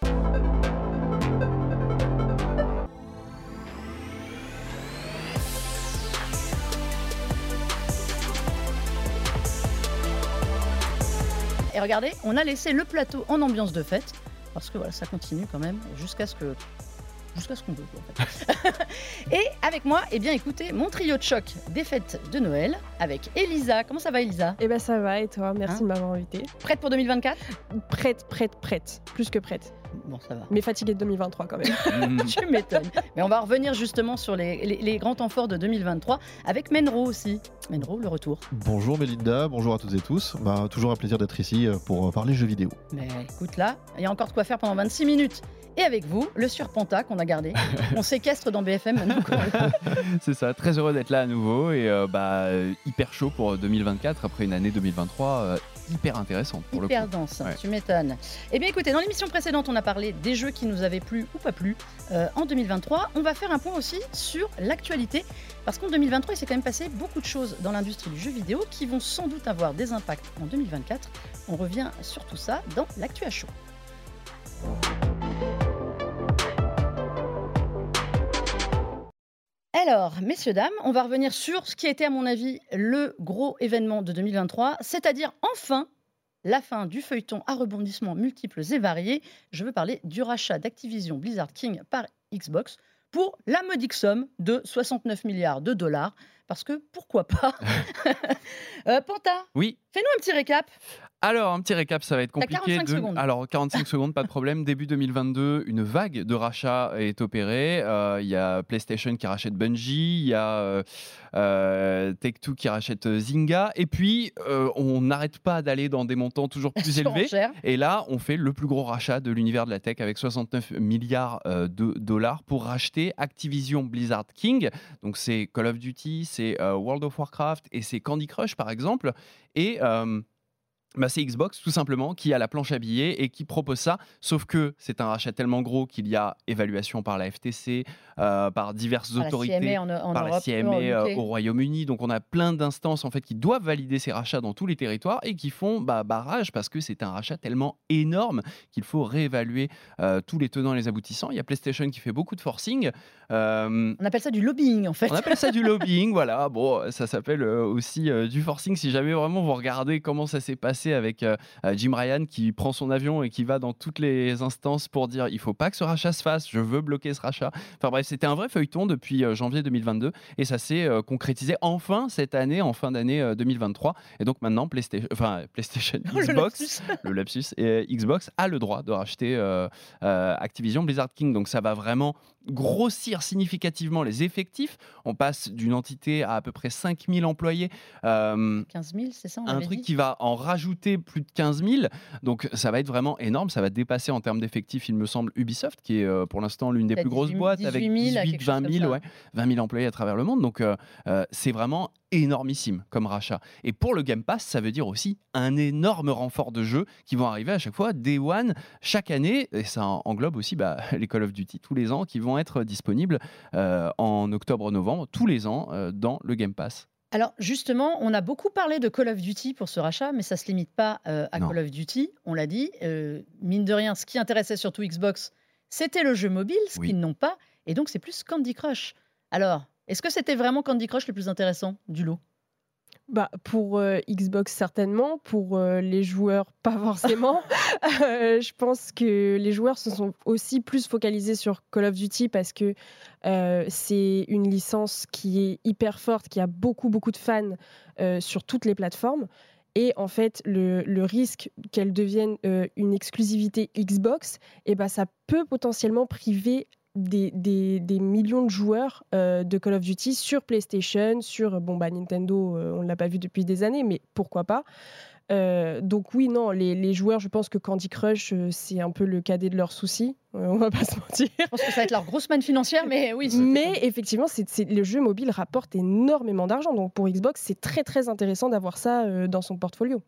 Et regardez, on a laissé le plateau en ambiance de fête, parce que voilà, ça continue quand même jusqu'à ce que jusqu'à ce qu'on veut. quoi, en fait. Et avec moi, eh bien écoutez, mon trio de choc des fêtes de Noël avec Elisa. Comment ça va Elisa? Eh ben ça va et toi? Merci Hein de m'avoir invité. Prête pour 2024 Prête, prête, prête. Plus que prête. Bon, ça va. Mais fatiguée de 2023 quand même. tu m'étonnes. Mais on va revenir justement sur les, les- les grands temps forts de 2023 avec Menro aussi. Menro, le retour. Bonjour Mélinda, bonjour à toutes et tous. Bah, toujours un plaisir d'être ici euh, pour euh, parler jeux vidéo. Mais écoute là, il y a encore de quoi faire pendant 26 minutes. Et avec vous, le surpenta qu'on a gardé. On séquestre dans BFM maintenant. C'est ça, très heureux d'être là à nouveau et euh, bah, hyper chaud pour 2024 après une année 2023 euh, hyper intéressante pour Hyper le coup. dense, Ouais. tu m'étonnes. Eh bien écoutez, dans l'émission précédente, on a parlé des jeux qui nous avaient plu ou pas plu euh, en 2023. On va faire un point aussi sur l'actualité, parce qu'en 2023, il s'est quand même passé beaucoup de choses dans l'industrie du jeu vidéo qui vont sans doute avoir des impacts en 2024. On revient sur tout ça dans l'actu à chaud. Alors, messieurs, dames, on va revenir sur ce qui a été, à mon avis, le gros événement de 2023, c'est-à-dire enfin la fin du feuilleton à rebondissements multiples et variés. Je veux parler du rachat d'Activision Blizzard King par Xbox pour la modique somme de 69 milliards de dollars. Parce que pourquoi pas? Euh, Panta, Oui, fais-nous un petit récap. Alors, un petit récap, ça va être compliqué. 45 de- secondes. Alors, 45 secondes, pas de problème. Début 2022, une vague de rachats est opérée. Euh, Il y a PlayStation qui rachète Bungie, il y a euh, euh, Take-Two qui rachète Zynga. Et puis, euh, on n'arrête pas d'aller dans des montants toujours plus élevés. Et là, on fait le plus gros rachat de l'univers de la tech avec 69 milliards de dollars pour racheter Activision Blizzard King. Donc, c'est Call of Duty, c'est World of Warcraft et c'est Candy Crush, par exemple. Et. Bah, c'est Xbox tout simplement qui a la planche à billets et qui propose ça, sauf que c'est un rachat tellement gros qu'il y a évaluation par la FTC, euh, par diverses Par la autorités CMA en, en par Europe, la CMA euh, au Royaume-Uni. Donc on a plein d'instances en fait qui doivent valider ces rachats dans tous les territoires et qui font bah, barrage parce que c'est un rachat tellement énorme qu'il faut réévaluer euh, tous les tenants et les aboutissants. Il y a PlayStation qui fait beaucoup de forcing. On appelle ça du lobbying en fait. on appelle ça du lobbying, voilà. Bon, ça s'appelle aussi du forcing. Si jamais vraiment vous regardez comment ça s'est passé avec euh, euh, Jim Ryan qui prend son avion et qui va dans toutes les instances pour dire il faut pas que ce rachat se fasse, je veux bloquer ce rachat. Enfin bref, c'était un vrai feuilleton depuis euh, janvier 2022 et ça s'est concrétisé enfin cette année, en fin d'année euh, 2023. Et donc maintenant, PlayStation, enfin, PlayStation, Le Xbox, le lapsus, et Xbox a le droit de racheter euh, euh, Activision Blizzard King. Donc ça va vraiment grossir significativement les effectifs. On passe d'une entité à à peu près 5000 employés. Euh, 15 000, c'est ça on un truc dit qui va en rajouter plus de 15 000. Donc ça va être vraiment énorme. Ça va dépasser en termes d'effectifs, il me semble, Ubisoft, qui est euh, pour l'instant l'une des plus grosses 18 boîtes avec 18 000, 18, quelque chose 20 comme 000, ça. ouais, 20 000 employés à travers le monde. Donc euh, euh, c'est vraiment énormissime comme rachat. Et pour le Game Pass, ça veut dire aussi un énorme renfort de jeux qui vont arriver à chaque fois, Day One, chaque année. Et ça englobe aussi bah, les Call of Duty tous les ans qui vont être disponibles euh, en octobre-novembre, tous les ans, euh, dans le Game Pass. Alors justement, on a beaucoup parlé de Call of Duty pour ce rachat, mais ça se limite pas euh, à Non. Call of Duty. On l'a dit, euh, mine de rien, ce qui intéressait surtout Xbox, c'était le jeu mobile, ce Oui. qu'ils n'ont pas, et donc c'est plus Candy Crush. Alors, est-ce que c'était vraiment Candy Crush le plus intéressant du lot? Bah, pour euh, Xbox certainement, pour euh, les joueurs pas forcément. Euh, je pense que les joueurs se sont aussi plus focalisés sur Call of Duty parce que c'est une licence qui est hyper forte, qui a beaucoup beaucoup de fans sur toutes les plateformes. Et en fait, le, risque qu'elle devienne une exclusivité Xbox, eh ben, ça peut potentiellement priver des, millions de joueurs euh, de Call of Duty sur PlayStation, sur bon bah Nintendo, euh, on ne l'a pas vu depuis des années, mais pourquoi pas. Euh, donc oui, non, les, joueurs, je pense que Candy Crush, c'est un peu le cadet de leurs soucis. on va pas se mentir. Je pense que ça va être leur grosse manne financière, mais oui. Mais effectivement, c'est, le jeu mobile rapporte énormément d'argent. Donc pour Xbox, c'est très très intéressant d'avoir ça dans son portfolio.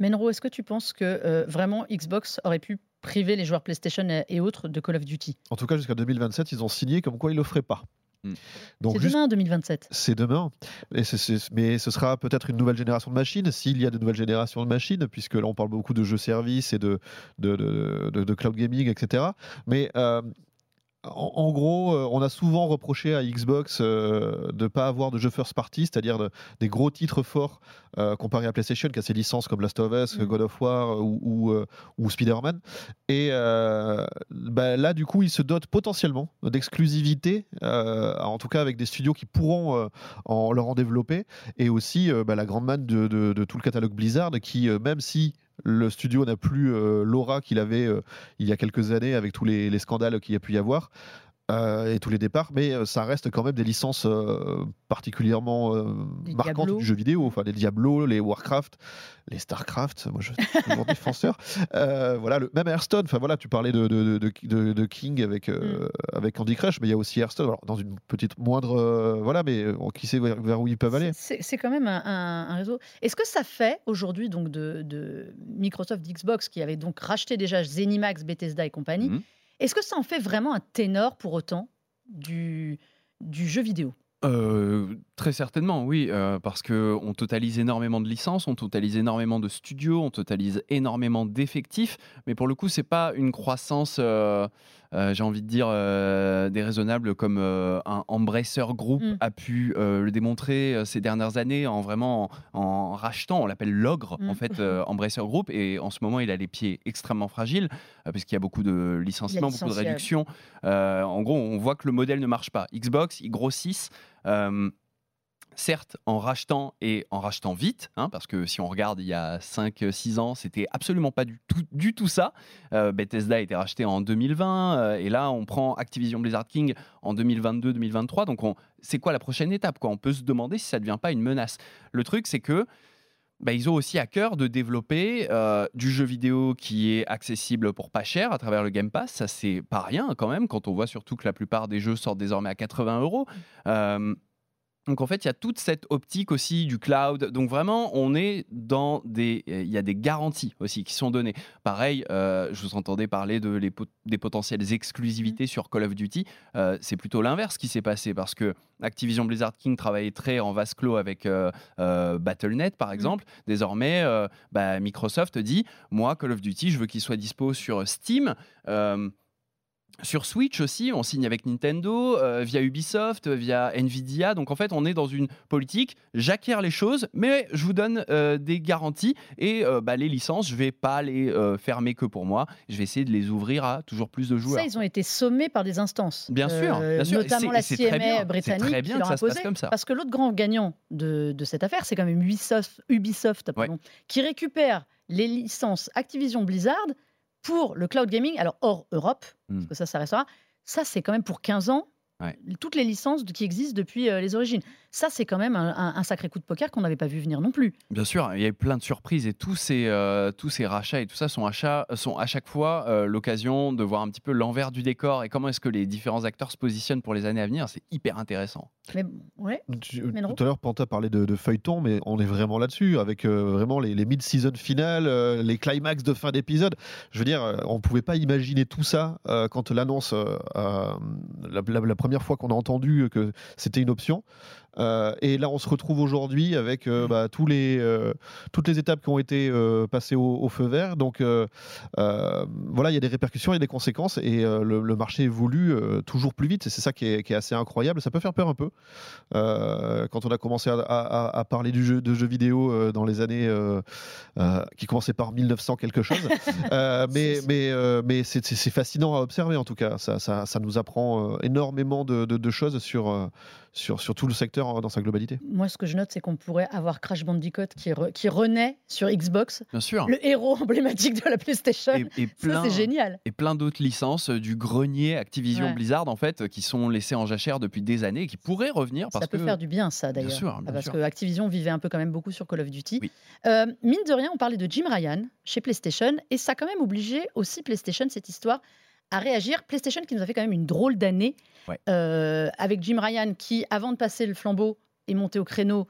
Menro, est-ce que tu penses que vraiment Xbox aurait pu priver les joueurs PlayStation et autres de Call of Duty. En tout cas, jusqu'à 2027, ils ont signé comme quoi ils ne le feraient pas. Hmm. C'est demain 2027. C'est demain. mais ce sera peut-être une nouvelle génération de machines, s'il y a de nouvelles générations de machines, puisque là on parle beaucoup de jeux-services et de de, cloud gaming, etc. Mais euh, en, gros, euh, on a souvent reproché à Xbox euh, de ne pas avoir de jeux first party, c'est-à-dire des gros titres forts euh, comparé à PlayStation qui a ses licences comme Last of Us, mm. God of War ou, ou, Spider-Man. Et bah, là, du coup, ils se dotent potentiellement d'exclusivité, en tout cas avec des studios qui pourront en, leur en développer, et aussi bah, la grande manne de, de, tout le catalogue Blizzard qui, même si le studio n'a plus euh, l'aura qu'il avait euh, il y a quelques années avec tous les, scandales qu'il y a pu y avoir. Euh, et tous les départs, mais ça reste quand même des licences particulièrement marquantes du jeu vidéo, enfin les Diablo, les Warcraft, les Starcraft, moi je suis toujours défenseur. voilà, le, même Hearthstone, enfin voilà, tu parlais de, de, de, King avec, mm. avec Candy Crush, mais il y a aussi Hearthstone, dans une petite moindre, voilà, mais qui sait vers, où ils peuvent aller. C'est quand même un, réseau. Est-ce que ça fait aujourd'hui donc de, Microsoft Xbox qui avait donc racheté déjà Zenimax, Bethesda et compagnie, mm. Est-ce que ça en fait vraiment un ténor pour autant du, jeu vidéo? Euh, très certainement, oui, euh, parce que on totalise énormément de licences, on totalise énormément de studios, on totalise énormément d'effectifs, mais pour le coup, c'est pas une croissance, euh, j'ai envie de dire, déraisonnable comme un Embracer Group mm. a pu le démontrer ces dernières années en vraiment en, rachetant, on l'appelle l'ogre en mm. fait, Embracer Group, et en ce moment, il a les pieds extrêmement fragiles parce qu'il y a beaucoup de licenciements, beaucoup de réductions. en gros, on voit que le modèle ne marche pas. Xbox, ils grossissent. Euh, certes en rachetant et en rachetant vite, hein, parce que si on regarde il y a 5-6 ans, c'était absolument pas du tout, ça. Euh, Bethesda a été racheté en 2020, euh, et là on prend Activision Blizzard King en 2022-2023, donc c'est quoi la prochaine étape quoi? On peut se demander si ça ne devient pas une menace. Le truc c'est que bah, ils ont aussi à cœur de développer du jeu vidéo qui est accessible pour pas cher à travers le Game Pass. Ça, c'est pas rien quand même, quand on voit surtout que la plupart des jeux sortent désormais à 80 euros. Donc en fait, il y a toute cette optique aussi du cloud. Donc vraiment, on est dans des, il y a des garanties aussi qui sont données. Pareil, euh, je vous entendais parler de les des potentielles exclusivités mmh. sur Call of Duty. Euh, c'est plutôt l'inverse qui s'est passé parce que Activision Blizzard King travaillait très en vase clos avec euh, Battle.net par mmh. exemple. Désormais, bah, Microsoft dit, moi Call of Duty, je veux qu'il soit dispo sur Steam. Sur Switch aussi, on signe avec Nintendo, euh, via Ubisoft, via Nvidia. Donc en fait, on est dans une politique, j'acquiers les choses, mais je vous donne euh, des garanties. Et euh, bah, les licences, je vais pas les fermer que pour moi. Je vais essayer de les ouvrir à toujours plus de joueurs. Ça, ils ont été sommés par des instances. Bien sûr, bien sûr. Notamment la CMA britannique. très bien comme ça. Parce que l'autre grand gagnant de, cette affaire, c'est quand même Ubisoft, Ubisoft qui récupère les licences Activision Blizzard pour le cloud gaming, alors hors Europe, parce hmm. que ça, ça restera, ça c'est quand même pour 15 ans, toutes les licences qui existent depuis euh, les origines. Ça, c'est quand même un, sacré coup de poker qu'on n'avait pas vu venir non plus. Bien sûr, il y a eu plein de surprises et tous ces, euh, tous ces rachats et tout ça sont, achats, sont à chaque fois euh, l'occasion de voir un petit peu l'envers du décor et comment est-ce que les différents acteurs se positionnent pour les années à venir. C'est hyper intéressant. Mais, ouais. tout à l'heure, Panta parlait de, de, feuilleton, mais on est vraiment là-dessus, avec vraiment les, mid-season finales, les climax de fin d'épisode. Je veux dire, on ne pouvait pas imaginer tout ça quand l'annonce, la, la, première fois qu'on a entendu que c'était une option. Euh, et là, on se retrouve aujourd'hui avec euh, bah, tous les, euh, toutes les étapes qui ont été passées au, au feu vert. Donc voilà, il y a des répercussions, il y a des conséquences et le, le marché évolue toujours plus vite. Et c'est ça qui est, qui est assez incroyable. Ça peut faire peur un peu. Quand on a commencé à, à- à parler du jeu, de jeux vidéo dans les années qui commençaient par 1900 quelque chose. Mais C'est- mais, mais c'est fascinant à observer en tout cas. Ça, ça, ça nous apprend énormément de, de- de choses sur, sur, sur tout le secteur dans sa globalité. Moi, ce que je note, c'est qu'on pourrait avoir Crash Bandicoot qui, re- qui renaît sur Xbox, Bien sûr. le héros emblématique de la PlayStation. Et, et Ça, plein, c'est génial. et plein d'autres licences euh, du grenier Activision Ouais. Blizzard en fait euh, qui sont laissées en jachère depuis des années et qui pourraient revenir parce Ça peut que faire du bien, ça, d'ailleurs. sûr, Ah, bien parce sûr. que Activision vivait un peu quand même beaucoup sur Call of Duty. Oui. Euh, mine de rien, on parlait de Jim Ryan chez PlayStation, et ça a quand même obligé aussi PlayStation, cette histoire, à réagir. PlayStation qui nous a fait quand même une drôle d'année, Ouais. euh, avec Jim Ryan qui, avant de passer le flambeau et monter au créneau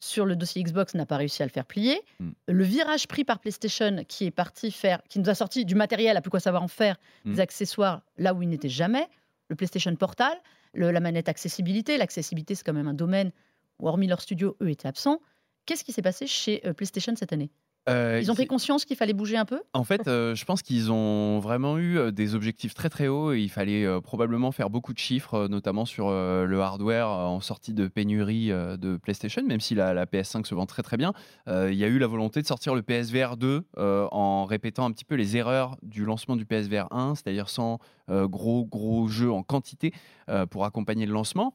sur le dossier Xbox, n'a pas réussi à le faire plier. Mm. Le virage pris par PlayStation qui est parti faire, qui nous a sorti du matériel à plus quoi savoir en faire, Mm. des accessoires là où il n'était jamais, le PlayStation Portal, le- la manette accessibilité. L'accessibilité, c'est quand même un domaine où, hormis leur studio, eux étaient absents. Qu'est-ce qui s'est passé chez euh, PlayStation cette année? Euh, Ils ont pris conscience qu'il fallait bouger un peu? En fait, euh, je pense qu'ils ont vraiment eu euh, des objectifs très très hauts et il fallait euh, probablement faire beaucoup de chiffres, notamment sur le hardware en sortie de pénurie de PlayStation, même si la, la PS5 se vend très très bien. Il y a eu la volonté de sortir le PSVR 2 euh, en répétant un petit peu les erreurs du lancement du PSVR 1, c'est-à-dire sans gros gros jeux en quantité pour accompagner le lancement.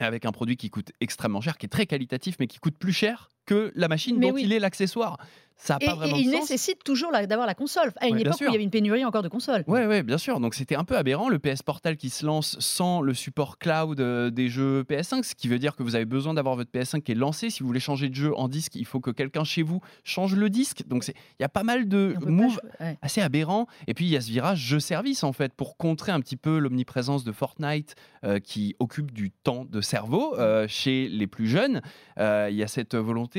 Avec un produit qui coûte extrêmement cher, qui est très qualitatif, mais qui coûte plus cher que la machine Mais dont oui. il est l'accessoire. Ça n'a Et, pas et vraiment il de sens. nécessite toujours d'avoir la console. À une Ouais, époque où il y avait une pénurie encore de consoles. Ouais, ouais, bien sûr. Donc c'était un peu aberrant le PS Portal qui se lance sans le support cloud euh, des jeux PS5, ce qui veut dire que vous avez besoin d'avoir votre PS5 qui est lancé. Si vous voulez changer de jeu en disque, il faut que quelqu'un chez vous change le disque. Donc il y a pas mal de Et pas moves ouais. assez aberrants. Et puis il y a ce virage jeu-service en fait pour contrer un petit peu l'omniprésence de Fortnite euh, qui occupe du temps de cerveau euh, chez les plus jeunes. Euh, Il y a cette volonté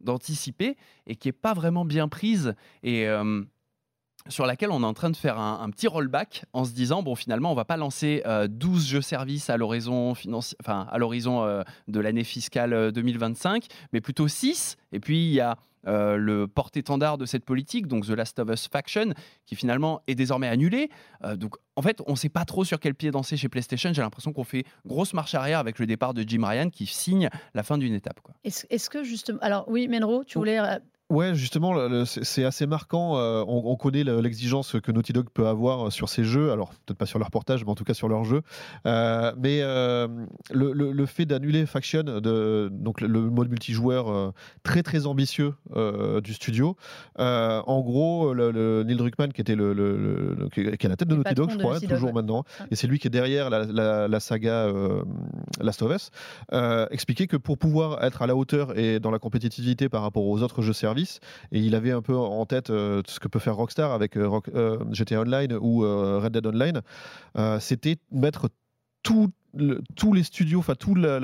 d'anticiper et qui est pas vraiment bien prise. Et euh, sur laquelle on est en train de faire un, un petit rollback en se disant bon finalement on va pas lancer euh, 12 jeux services à l'horizon financi- enfin à l'horizon euh, de l'année fiscale euh, 2025 mais plutôt 6 et puis il y a euh, le porte-étendard de cette politique, donc The Last of Us Faction, qui finalement est désormais annulé. Euh, donc en fait, on ne sait pas trop sur quel pied danser chez PlayStation. J'ai l'impression qu'on fait grosse marche arrière avec le départ de Jim Ryan qui signe la fin d'une étape. Est-ce est-ce que justement. Alors oui, Menro, tu voulais. Ouais, justement, c'est assez marquant. euh, on, on connaît le- l'exigence que Naughty Dog peut avoir euh, sur ses jeux. Alors, peut-être pas sur leur portage, mais en tout cas sur leurs jeux. Euh, mais euh, le, le- le fait d'annuler Faction, de, donc le, mode multijoueur euh, très très ambitieux du studio, en gros, le, le- Neil Druckmann, qui était le, qui est à la tête de Naughty Dog, je crois, hein, toujours maintenant, Ah. et c'est lui qui est derrière la, la- la saga Last of Us, expliquait que pour pouvoir être à la hauteur et dans la compétitivité par rapport aux autres jeux services, et il avait un peu en tête euh, ce que peut faire Rockstar avec euh, Rock- euh, GTA Online ou Red Dead Online, c'était mettre tout le- tous les studios, enfin toute la,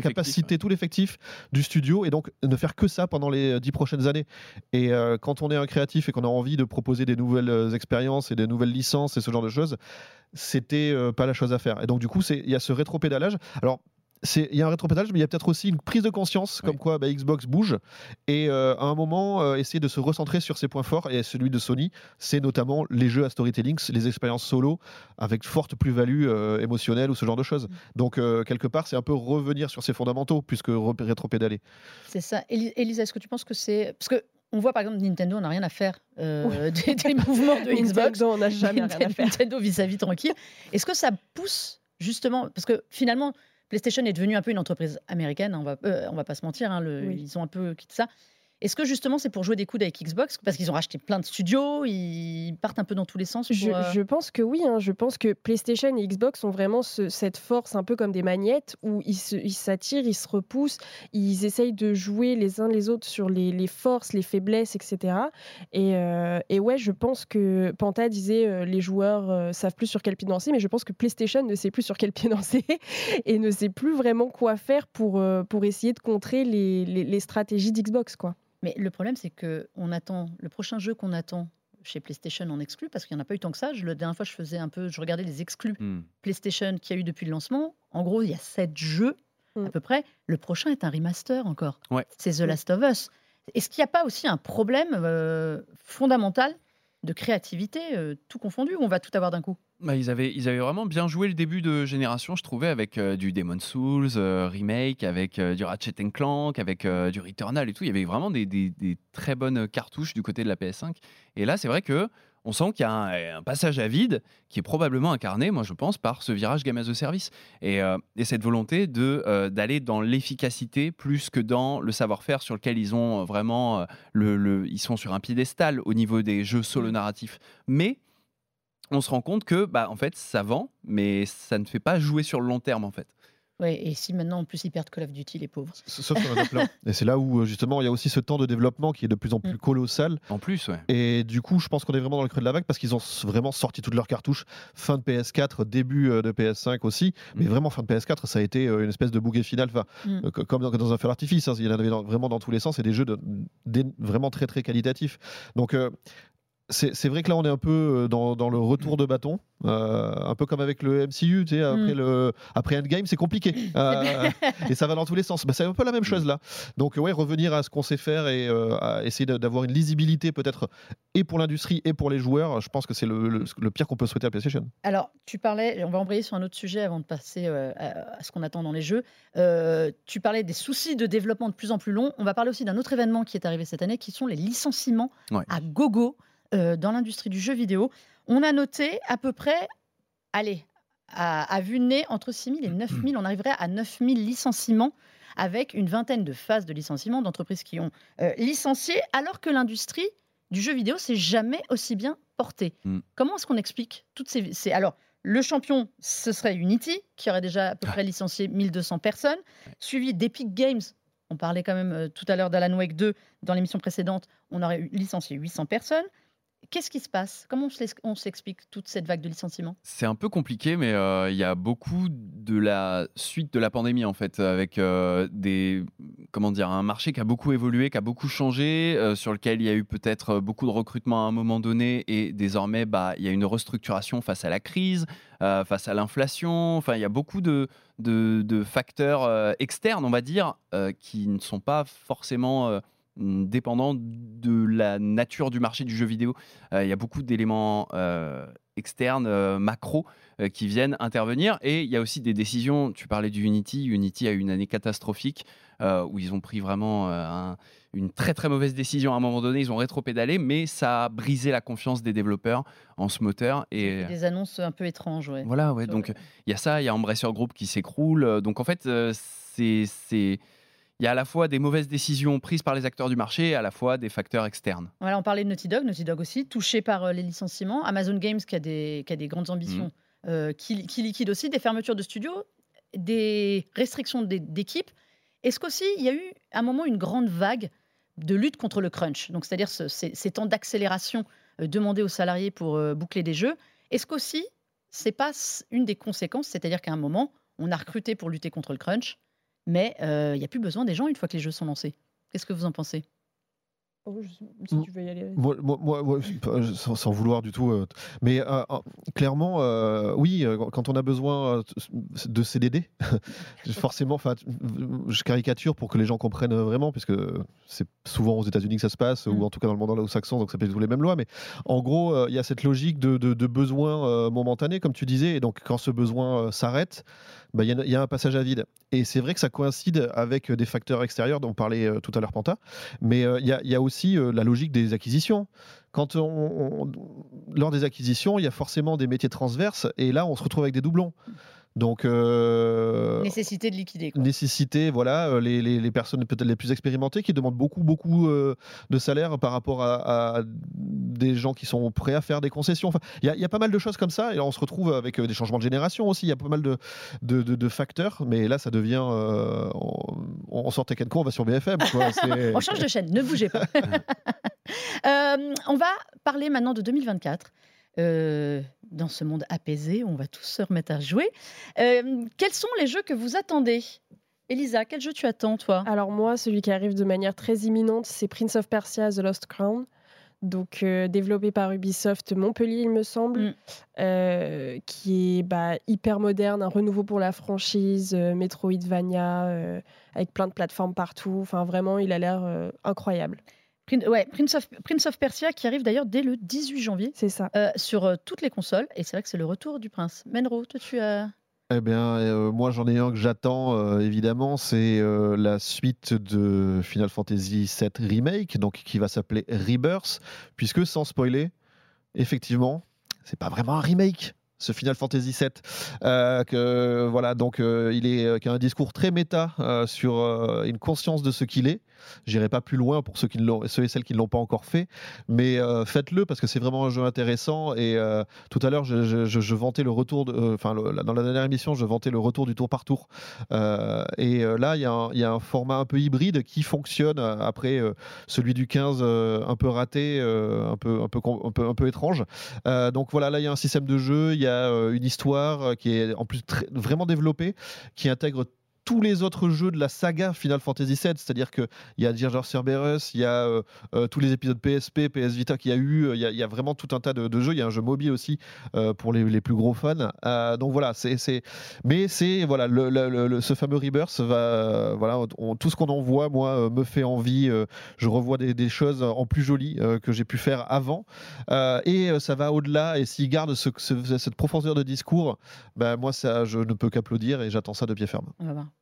capacité, tout l'effectif du studio, et donc ne faire que ça pendant les dix prochaines années. Et euh, quand on est un créatif et qu'on a envie de proposer des nouvelles expériences et des nouvelles licences et ce genre de choses, c'était euh, pas la chose à faire. Et donc du coup, il y a ce rétropédalage. Alors il y a un rétropédalage, mais il y a peut-être aussi une prise de conscience, Oui. comme quoi bah, Xbox bouge, et euh, à un moment, euh, essayer de se recentrer sur ses points forts, et celui de Sony, c'est notamment les jeux à storytelling, les expériences solo, avec forte plus-value euh, émotionnelle ou ce genre de choses. Donc, euh, quelque part, c'est un peu revenir sur ses fondamentaux, puisque rétropédaler. C'est ça. Elisa, est-ce que tu penses que c'est. Parce que. On voit par exemple Nintendo, on n'a rien à faire euh, des, des mouvements de Xbox. Nintendo, on n'a jamais rien à faire. Nintendo vie tranquille. Est-ce que ça pousse justement parce que finalement PlayStation est devenu un peu une entreprise américaine. hein, on va euh, on va pas se mentir. hein, le- Oui. Ils ont un peu quitté ça. Est-ce que justement c'est pour jouer des coudes avec Xbox? Parce qu'ils ont racheté plein de studios, ils partent un peu dans tous les sens. Pour, Je, euh, je pense que oui, hein. je pense que PlayStation et Xbox ont vraiment ce- cette force un peu comme des magnettes où ils s'attirent, ils se repoussent, ils essayent de jouer les uns les autres sur les, les forces, les faiblesses, etc. Et, euh, et ouais, je pense que Panta disait euh, les joueurs euh, savent plus sur quel pied danser, mais je pense que PlayStation ne sait plus sur quel pied danser et ne sait plus vraiment quoi faire pour, pour essayer de contrer les, les- les stratégies d'Xbox. quoi. Mais le problème, c'est que on attend le prochain jeu qu'on attend chez PlayStation en exclu, parce qu'il n'y en a pas eu tant que ça. Je, la dernière fois, je faisais un peu, je regardais les exclus Hmm. PlayStation qu'il y a eu depuis le lancement. En gros, il y a sept jeux Mm. à peu près. Le prochain est un remaster encore. Ouais. C'est The Mm. Last of Us. Est-ce qu'il n'y a pas aussi un problème euh, fondamental de créativité, euh, tout confondu, ou on va tout avoir d'un coup? Bah, ils, avaient, ils avaient vraiment bien joué le début de génération, je trouvais, avec euh, du Demon Souls euh, remake, avec euh, du Ratchet Clank, avec du Returnal et tout. Il y avait vraiment des, des- des très bonnes cartouches du côté de la PS5. Et là, c'est vrai que on sent qu'il y a un, un passage à vide qui est probablement incarné, moi je pense, par ce virage game as a service et, et cette volonté d'aller dans l'efficacité plus que dans le savoir-faire sur lequel ils ont vraiment le, le- ils sont sur un piédestal au niveau des jeux solo narratifs. Mais on se rend compte que bah en fait ça vend mais ça ne fait pas jouer sur le long terme en fait. Ouais, Et si maintenant, en plus, ils perdent Call of Duty, les pauvres. Sauf sur un plan. Et c'est là où euh, justement il y a aussi ce temps de développement qui est de plus en plus Mm. colossal. En plus ouais. Et du coup, je pense qu'on est vraiment dans le creux de la vague parce qu'ils ont vraiment sorti toutes leurs cartouches fin de PS4, début euh, de PS5 aussi. Mais Mm. vraiment fin de PS4, ça a été euh, une espèce de bouquet final, enfin, Mm. co- comme dans, dans un feu d'artifice. hein. Il y en avait dans- vraiment dans tous les sens et des jeux de- des- vraiment très très qualitatifs. Donc euh, c'est vrai que là, on est un peu euh, dans, dans le retour de bâton, euh, un peu comme avec le MCU, tu sais, après, Mm. le, après Endgame, c'est compliqué. Euh, et ça va dans tous les sens. Bah, c'est un peu la même chose là. Donc, ouais, revenir à ce qu'on sait faire et euh, à essayer d'avoir une lisibilité peut-être et pour l'industrie et pour les joueurs, je pense que c'est le, le- le pire qu'on peut souhaiter à PlayStation. Alors, tu parlais, on va embrayer sur un autre sujet avant de passer euh, à, à ce qu'on attend dans les jeux. Euh, tu parlais des soucis de développement de plus en plus longs. On va parler aussi d'un autre événement qui est arrivé cette année, qui sont les licenciements Ouais. à gogo euh, dans l'industrie du jeu vidéo. On a noté à peu près, allez, à, à vue de nez, entre 6 000 et 9 000. On arriverait à 9 000 licenciements avec une vingtaine de phases de licenciement d'entreprises qui ont euh, licencié, alors que l'industrie du jeu vidéo s'est jamais aussi bien portée. Mm. Comment est-ce qu'on explique toutes ces, ces- Alors, le champion, ce serait Unity, qui aurait déjà à peu près licencié 1200 personnes, suivi d'Epic Games. On parlait quand même euh, tout à l'heure d'Alan Wake 2 dans l'émission précédente, on aurait licencié 800 personnes. Qu'est-ce qui se passe? Comment on s'explique toute cette vague de licenciements? C'est un peu compliqué, mais euh, il y a beaucoup de la suite de la pandémie en fait, avec euh, des comment dire un marché qui a beaucoup évolué, qui a beaucoup changé, euh, sur lequel il y a eu peut-être beaucoup de recrutement à un moment donné, et désormais bah il y a une restructuration face à la crise, face à l'inflation. Enfin, il y a beaucoup de facteurs externes, on va dire, qui ne sont pas forcément euh, dépendants de la nature du marché du jeu vidéo. Euh, Il y a beaucoup d'éléments euh, externes, euh, macro, euh, qui viennent intervenir. Et il y a aussi des décisions. Tu parlais du Unity. Unity a eu une année catastrophique où ils ont pris vraiment un- une très très mauvaise décision à un moment donné. Ils ont rétro-pédalé, mais ça a brisé la confiance des développeurs en ce moteur. Et Des annonces un peu étranges, ouais. voilà, ouais. Donc il y a ça. Il y a Embracer Group qui s'écroule. Donc en fait, c'est il y a à la fois des mauvaises décisions prises par les acteurs du marché, et à la fois des facteurs externes. Voilà, on parlait de Naughty Dog, Naughty Dog aussi, touché par euh, les licenciements. Amazon Games qui a des, qui a des grandes ambitions, euh, qui, qui liquide aussi des fermetures de studios, des restrictions d'é- d'équipes. Est-ce qu'aussi il y a eu à un moment une grande vague de lutte contre le crunch, donc c'est-à-dire ce- ces, ces temps d'accélération euh, demandés aux salariés pour euh, boucler des jeux. Est-ce qu'aussi c'est pas une des conséquences, c'est-à-dire qu'à un moment on a recruté pour lutter contre le crunch, mais euh, il n'y a plus besoin des gens une fois que les jeux sont lancés. Qu'est-ce que vous en pensez? Oh, si Mm. tu veux y aller. Moi, sans, sans vouloir du tout. euh, mais euh, clairement, euh, oui, quand on a besoin de CDD, forcément, enfin, je caricature pour que les gens comprennent vraiment, puisque c'est souvent aux États-Unis que ça se passe, Mm. ou en tout cas dans le monde anglo-saxon, donc ça peut être tous les mêmes lois. Mais en gros, euh, il y a cette logique de, de, de besoin euh, momentané, comme tu disais, et donc quand ce besoin euh, bah, il y, a- un passage à vide. Et c'est vrai que ça coïncide avec des facteurs extérieurs dont parlait euh, tout à l'heure Panta, mais euh, il y, a- aussi euh, la logique des acquisitions. Lors des acquisitions, il y a forcément des métiers transverses, et là, on se retrouve avec des doublons. Donc, euh, Nécessité de liquider. Quoi. nécessité, voilà, euh, les, les- les personnes peut-être les plus expérimentées qui demandent beaucoup, beaucoup euh, de salaire par rapport à, à des gens qui sont prêts à faire des concessions. Enfin, Il y, a- il y a pas mal de choses comme ça, et là, on se retrouve avec euh, des changements de génération aussi. Il y a pas mal de, de, de- de facteurs, mais là, ça devient. on, on sort Tekken on va sur BFM. Quoi. On change de chaîne, ne bougez pas. On va parler maintenant de 2024. Euh, dans ce monde apaisé, on va tous se remettre à jouer. Euh, quels sont les jeux que vous attendez? Elisa, quel jeu tu attends, toi? Alors moi, celui qui arrive de manière très imminente, c'est Prince of Persia The Lost Crown. donc euh, développé par Ubisoft Montpellier, il me semble, Mm. euh, qui est bah, hyper moderne, un renouveau pour la franchise, euh, Metroidvania, avec plein de plateformes partout. Enfin, vraiment, il a l'air incroyable. Prin- ouais, Prince of, Prince of Persia qui arrive d'ailleurs dès le 18 janvier C'est ça. euh, sur euh, toutes les consoles. Et c'est vrai que c'est le retour du prince. Menro, toi tu as. Eh bien, euh, moi j'en ai un que j'attends euh, évidemment, c'est euh, la suite de Final Fantasy VII Remake, donc qui va s'appeler Rebirth, puisque sans spoiler, effectivement, c'est pas vraiment un remake. Ce Final Fantasy VII, Euh, que voilà, donc euh, il est euh, qui a un discours très méta sur une conscience de ce qu'il est. J'irai pas plus loin pour ceux qui ceux et celles qui ne l'ont pas encore fait, mais faites-le parce que c'est vraiment un jeu intéressant. Et tout à l'heure, je, vantais le retour, enfin dans la dernière émission, je vantais le retour du tour par tour. Et là, il y, a un- il y a un format un peu hybride qui fonctionne après celui du 15 euh, un peu raté, un, peu, un, peu, un, peu, un peu étrange. Donc voilà, là, il y a un système de jeu, il y a euh, une histoire euh, qui est en plus vraiment développée, qui intègre tous les autres jeux de la saga Final Fantasy VII, c'est-à-dire qu'il y a Dirge Cerberus, il y a euh, euh, tous les épisodes PSP, PS Vita qu'il y a eu, euh, il y a, vraiment tout un tas de, jeux, il y a un jeu mobile aussi pour les, plus gros fans. Donc voilà, c'est, mais c'est voilà, le, ce fameux Rebirth va, voilà, tout ce qu'on en voit, moi, me fait envie. je revois des, choses en plus jolies que j'ai pu faire avant, et ça va au-delà. Et s'il garde ce- ce- cette profondeur de discours, ben moi, ça, je ne peux qu'applaudir et j'attends ça de pied ferme.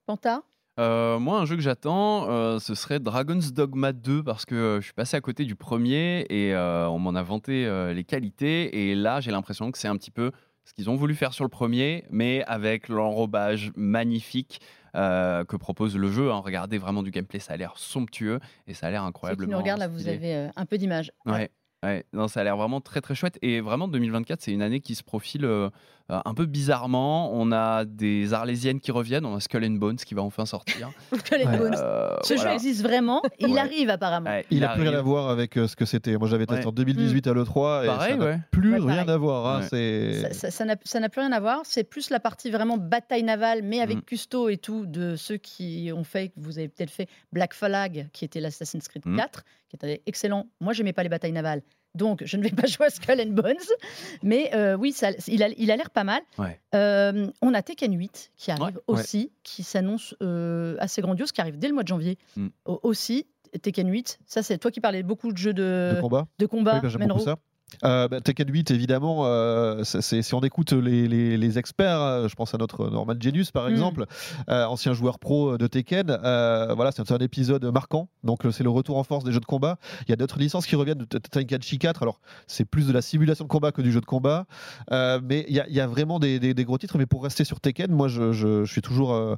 Panta? Euh, moi, un jeu que j'attends, euh, ce serait Dragon's Dogma 2 parce que euh, je suis passé à côté du premier et on m'en a vanté les qualités. Et là, j'ai l'impression que c'est un petit peu ce qu'ils ont voulu faire sur le premier, mais avec l'enrobage magnifique que propose le jeu. hein. Regardez vraiment du gameplay, ça a l'air somptueux et ça a l'air qui incroyablement. nous regardent, là, vous avez un peu d'image. Ouais. Ouais, non, ça a l'air vraiment très très chouette. Et vraiment, 2024, c'est une année qui se profile euh, euh, un peu bizarrement. On a des Arlésiennes qui reviennent, on a Skull and Bones qui va enfin sortir. Les Ouais. Bones. Euh, Ce jeu existe vraiment et il Ouais. arrive apparemment. Ouais, Il n'a plus rien à voir avec euh, ce que c'était. Moi, j'avais testé Ouais. en 2018 à l'E3 et Pareil, ça n'a plus Ouais, rien à voir. hein, Ouais. c'est... Ça- Ça ça n'a ça n'a plus rien à voir. C'est plus la partie vraiment bataille navale, mais avec Mm. Custo et tout, de ceux qui ont fait, que vous avez peut-être fait Black Flag, qui était l'Assassin's Creed Mm. 4, qui était excellent. Moi, j'aimais pas les batailles navales. Donc, je ne vais pas jouer à Skull and Bones. Mais euh, oui, ça, il a il a l'air pas mal. Ouais. Euh, on a Tekken 8 qui arrive Ouais. aussi, qui s'annonce euh, assez grandiose, qui arrive dès le mois de janvier Mm. Au- aussi. Tekken 8, ça c'est toi qui parlais beaucoup de jeux de, de combat. de combat, Oui, bah, Euh, bah, Tekken 8, évidemment, euh, c'est- si on écoute les, les- les experts, euh, je pense à notre Norman Genius par Mm. exemple, euh, ancien joueur pro de Tekken, voilà, c'est un épisode marquant. Donc, c'est le retour en force des jeux de combat. Il y a d'autres licences qui reviennent de Tenkaichi 4. Alors, c'est plus de la simulation de combat que du jeu de combat. Mais il y, y a vraiment des, des- des gros titres. Mais pour rester sur Tekken, moi, je, je- je suis toujours.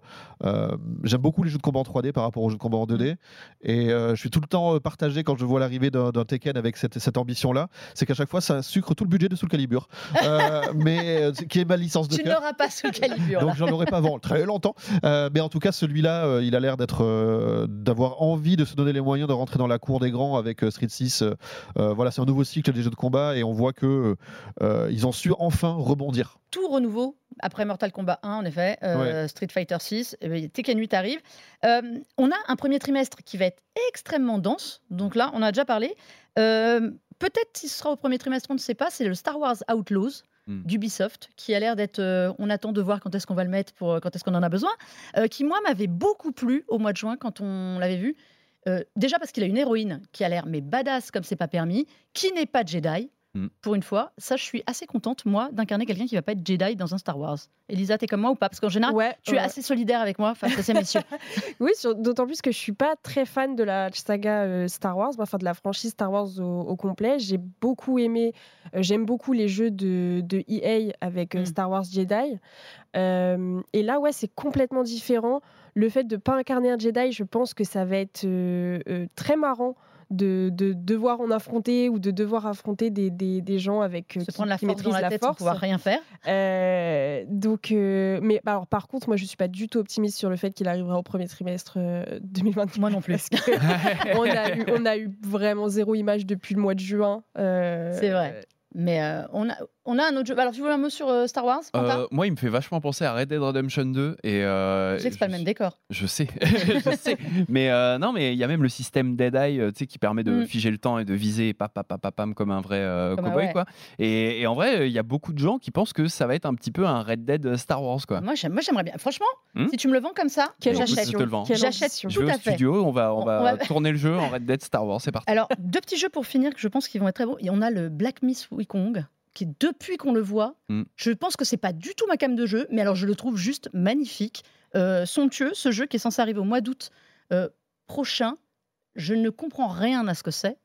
J'aime beaucoup les jeux de combat en 3D par rapport aux jeux de combat en 2D. Et je suis tout le temps partagé quand je vois l'arrivée d'un Tekken avec cette, cette ambition-là. C'est qu'à chaque fois, ça sucre tout le budget de Soul Calibur. Euh, mais euh, qui est ma licence de Tu n'auras pas ce calibre. Donc j'en aurais pas avant très longtemps. Euh, mais en tout cas, celui-là, euh, il a l'air d'être, euh, d'avoir envie de se donner les moyens de rentrer dans la cour des grands avec euh, Street 6. Euh, euh, voilà, c'est un nouveau cycle des jeux de combat et on voit que euh, ils ont su enfin rebondir. tout renouveau après Mortal Kombat 1, en effet, euh, Street Fighter 6, Tekken 8 arrive. Euh, on a un premier trimestre qui va être extrêmement dense. Donc là, on a déjà parlé. Peut-être qu'il sera au premier trimestre, on ne sait pas. C'est le Star Wars Outlaws Hmm. d'Ubisoft qui a l'air d'être. euh, on attend de voir quand est-ce qu'on va le mettre pour euh, quand est-ce qu'on en a besoin. Euh, qui moi m'avait beaucoup plu au mois de juin quand on l'avait vu. Euh, déjà parce qu'il a une héroïne qui a l'air mais badass comme c'est pas permis, qui n'est pas Jedi. Mm. Pour une fois, ça, je suis assez contente, moi, d'incarner quelqu'un qui va pas être Jedi dans un Star Wars. Elisa, t'es comme moi ou pas? Parce qu'en général, Ouais, tu es assez solidaire avec moi face à ces messieurs. Oui, d'autant plus que je suis pas très fan de la saga euh, Star Wars, enfin de la franchise Star Wars au, au complet. J'ai beaucoup aimé, euh, j'aime beaucoup les jeux de, de EA avec euh, Mm. Star Wars Jedi. Euh, et là, ouais, c'est complètement différent. Le fait de pas incarner un Jedi, je pense que ça va être euh, euh, très marrant. De, de devoir en affronter ou de devoir affronter des, des, des gens avec euh, Se qui, prendre la qui force dans la la tête sans force. pouvoir rien faire. Euh, donc, euh, mais bah, alors, par contre, moi, je suis pas du tout optimiste sur le fait qu'il arrivera au premier trimestre euh, 2024. Moi non plus. On, a eu, on a eu vraiment zéro image depuis le mois de juin. C'est vrai. Mais euh, on, a, On a un autre jeu. Alors, tu veux un mot sur euh, Star Wars Euh, moi, il me fait vachement penser à Red Dead Redemption 2 et euh, Je sais que c'est pas le même décor. Je sais, je sais. Mais euh, non, mais il y a même le système Dead Eye, euh, tu sais, qui permet de Mm. figer le temps et de viser pam, pam, pam, pam, comme un vrai Comme cowboy, ouais. quoi. Et, et en vrai, il y a beaucoup de gens qui pensent que ça va être un petit peu un Red Dead Star Wars, quoi. Moi, j'aime- moi, j'aimerais bien. Franchement, Hmm si tu me le vends comme ça, j'achète. je te le vends. Quelle J'achète. Je vais tout au studio, on va, on On- va tourner le jeu en Red Dead Star Wars, c'est parti. Alors, deux petits jeux pour finir que je pense qu'ils vont être très bons. Et on a le Black Myth Wukong, qui depuis qu'on le voit, Mm. je pense que c'est pas du tout ma cam de jeu, mais alors je le trouve juste magnifique, euh, somptueux. Ce jeu qui est censé arriver au mois d'août euh, prochain. Je ne comprends rien à ce que c'est.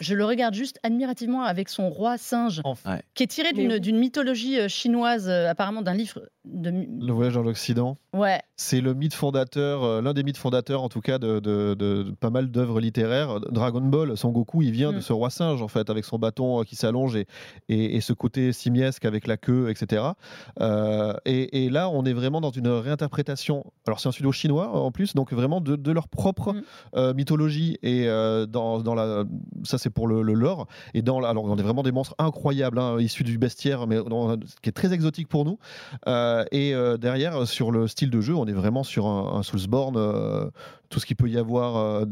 Je le regarde juste admirativement avec son roi singe, Enfin, Ouais. qui est tiré d'une oui. d'une mythologie euh, chinoise, euh, apparemment d'un livre de. le voyage dans l'Occident. Ouais, C'est le mythe fondateur, euh, l'un des mythes fondateurs en tout cas de, de- de- de pas mal d'œuvres littéraires. Dragon Ball, Son Goku, il vient de Mm. ce roi singe en fait, avec son bâton euh, qui s'allonge et, et- et ce côté simiesque avec la queue, etc. Euh, et, et là, on est vraiment dans une réinterprétation. Alors c'est un studio chinois en plus, donc vraiment de, de leur propre Mm. euh, mythologie et euh, dans, dans la, ça c'est pour le, le lore. Et dans, alors on est vraiment des monstres incroyables, hein, issus du bestiaire, mais qui est très exotique pour nous. Euh, et euh, derrière, sur le style de jeu, on est vraiment sur un, Soulsborne, tout ce qu'il peut y avoir euh,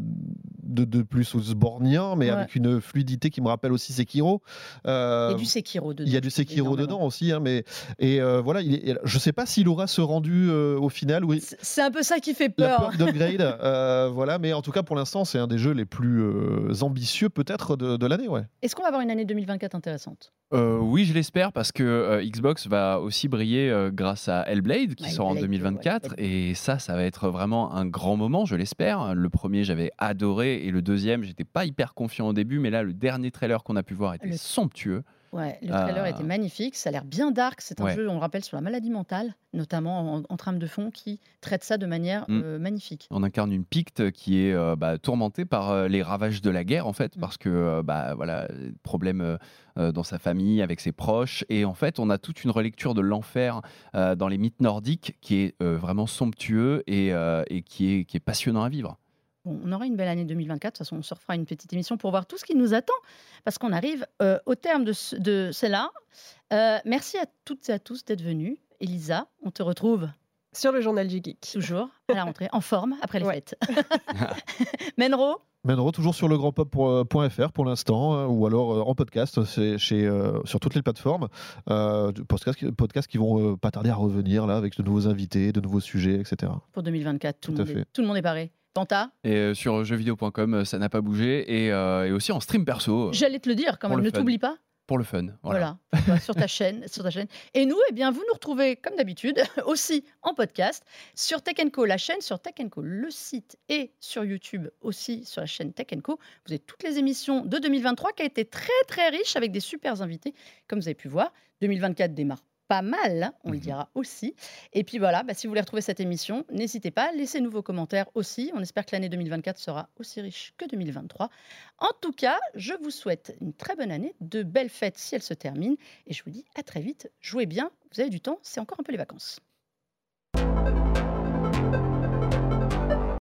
de, de plus Soulsbornien, mais Ouais. avec une fluidité qui me rappelle aussi Sekiro. Euh, il y a du Sekiro dedans. il y a du Sekiro énormément. dedans aussi, hein, mais et euh, voilà, il est, je sais pas s'il aura ce rendu euh, au final. Oui, C'est un peu ça qui fait la peur. peur d'upgrade, euh, voilà, mais en tout cas pour l'instant, c'est un des jeux les plus euh, ambitieux peut-être de, de l'année, ouais. Est-ce qu'on va avoir une année 2024 intéressante? Euh, oui, je l'espère parce que euh, Xbox va aussi briller euh, grâce à Hellblade qui Ouais, sort en Hellblade, 2024 ouais, et ça, ça va être vraiment un grand moment, je l'espère. Le premier, j'avais adoré et le deuxième, j'étais pas hyper confiant au début, mais là, le dernier trailer qu'on a pu voir était Le- somptueux. Ouais, le trailer Ah. était magnifique, ça a l'air bien dark. C'est un Ouais. jeu, on le rappelle, sur la maladie mentale, notamment en, en trame de fond, qui traite ça de manière Mm. euh, magnifique. On incarne une Picte qui est euh, bah, tourmentée par euh, les ravages de la guerre en fait, Mm. parce que euh, bah voilà, problème euh, euh, dans sa famille, avec ses proches, et en fait on a toute une relecture de l'enfer euh, dans les mythes nordiques qui est euh, vraiment somptueux et, euh, et qui est qui est passionnant à vivre. Bon, on aura une belle année 2024. De toute façon, on se refera une petite émission pour voir tout ce qui nous attend, parce qu'on arrive euh, au terme de, ce- de celle-là. Euh, merci à toutes et à tous d'être venus. Elisa, on te retrouve Sur le journal du geek. toujours à la rentrée, en forme, après les Ouais. fêtes. Menro, Menro toujours sur legrandpop.fr pour l'instant, euh, ou alors en podcast c'est chez, euh, sur toutes les plateformes. Euh, podcasts, qui- podcasts qui vont euh, pas tarder à revenir là avec de nouveaux invités, de nouveaux sujets, etc. pour 2024, tout, Tout le monde est, tout le monde est paré. Et euh, sur jeuxvideo.com, euh, ça n'a pas bougé, et, euh, et aussi en stream perso j'allais te le dire quand même, ne t'oublie pas. pour le fun. Voilà. Sur ta chaîne, sur ta chaîne. Et nous, eh bien, vous nous retrouvez comme d'habitude aussi en podcast sur Tech Co, la chaîne, sur Tech Co, le site, et sur YouTube aussi sur la chaîne Tech Co. Vous avez toutes les émissions de 2023 qui a été très très riche avec des super invités, comme vous avez pu voir. 2024 démarre pas mal, hein, on le Mhm. dira aussi. Et puis voilà, bah, si vous voulez retrouver cette émission, n'hésitez pas, laissez-nous vos commentaires aussi. On espère que l'année 2024 sera aussi riche que 2023. En tout cas, je vous souhaite une très bonne année, de belles fêtes si elles se terminent. Et je vous dis à très vite. Jouez bien, vous avez du temps, c'est encore un peu les vacances.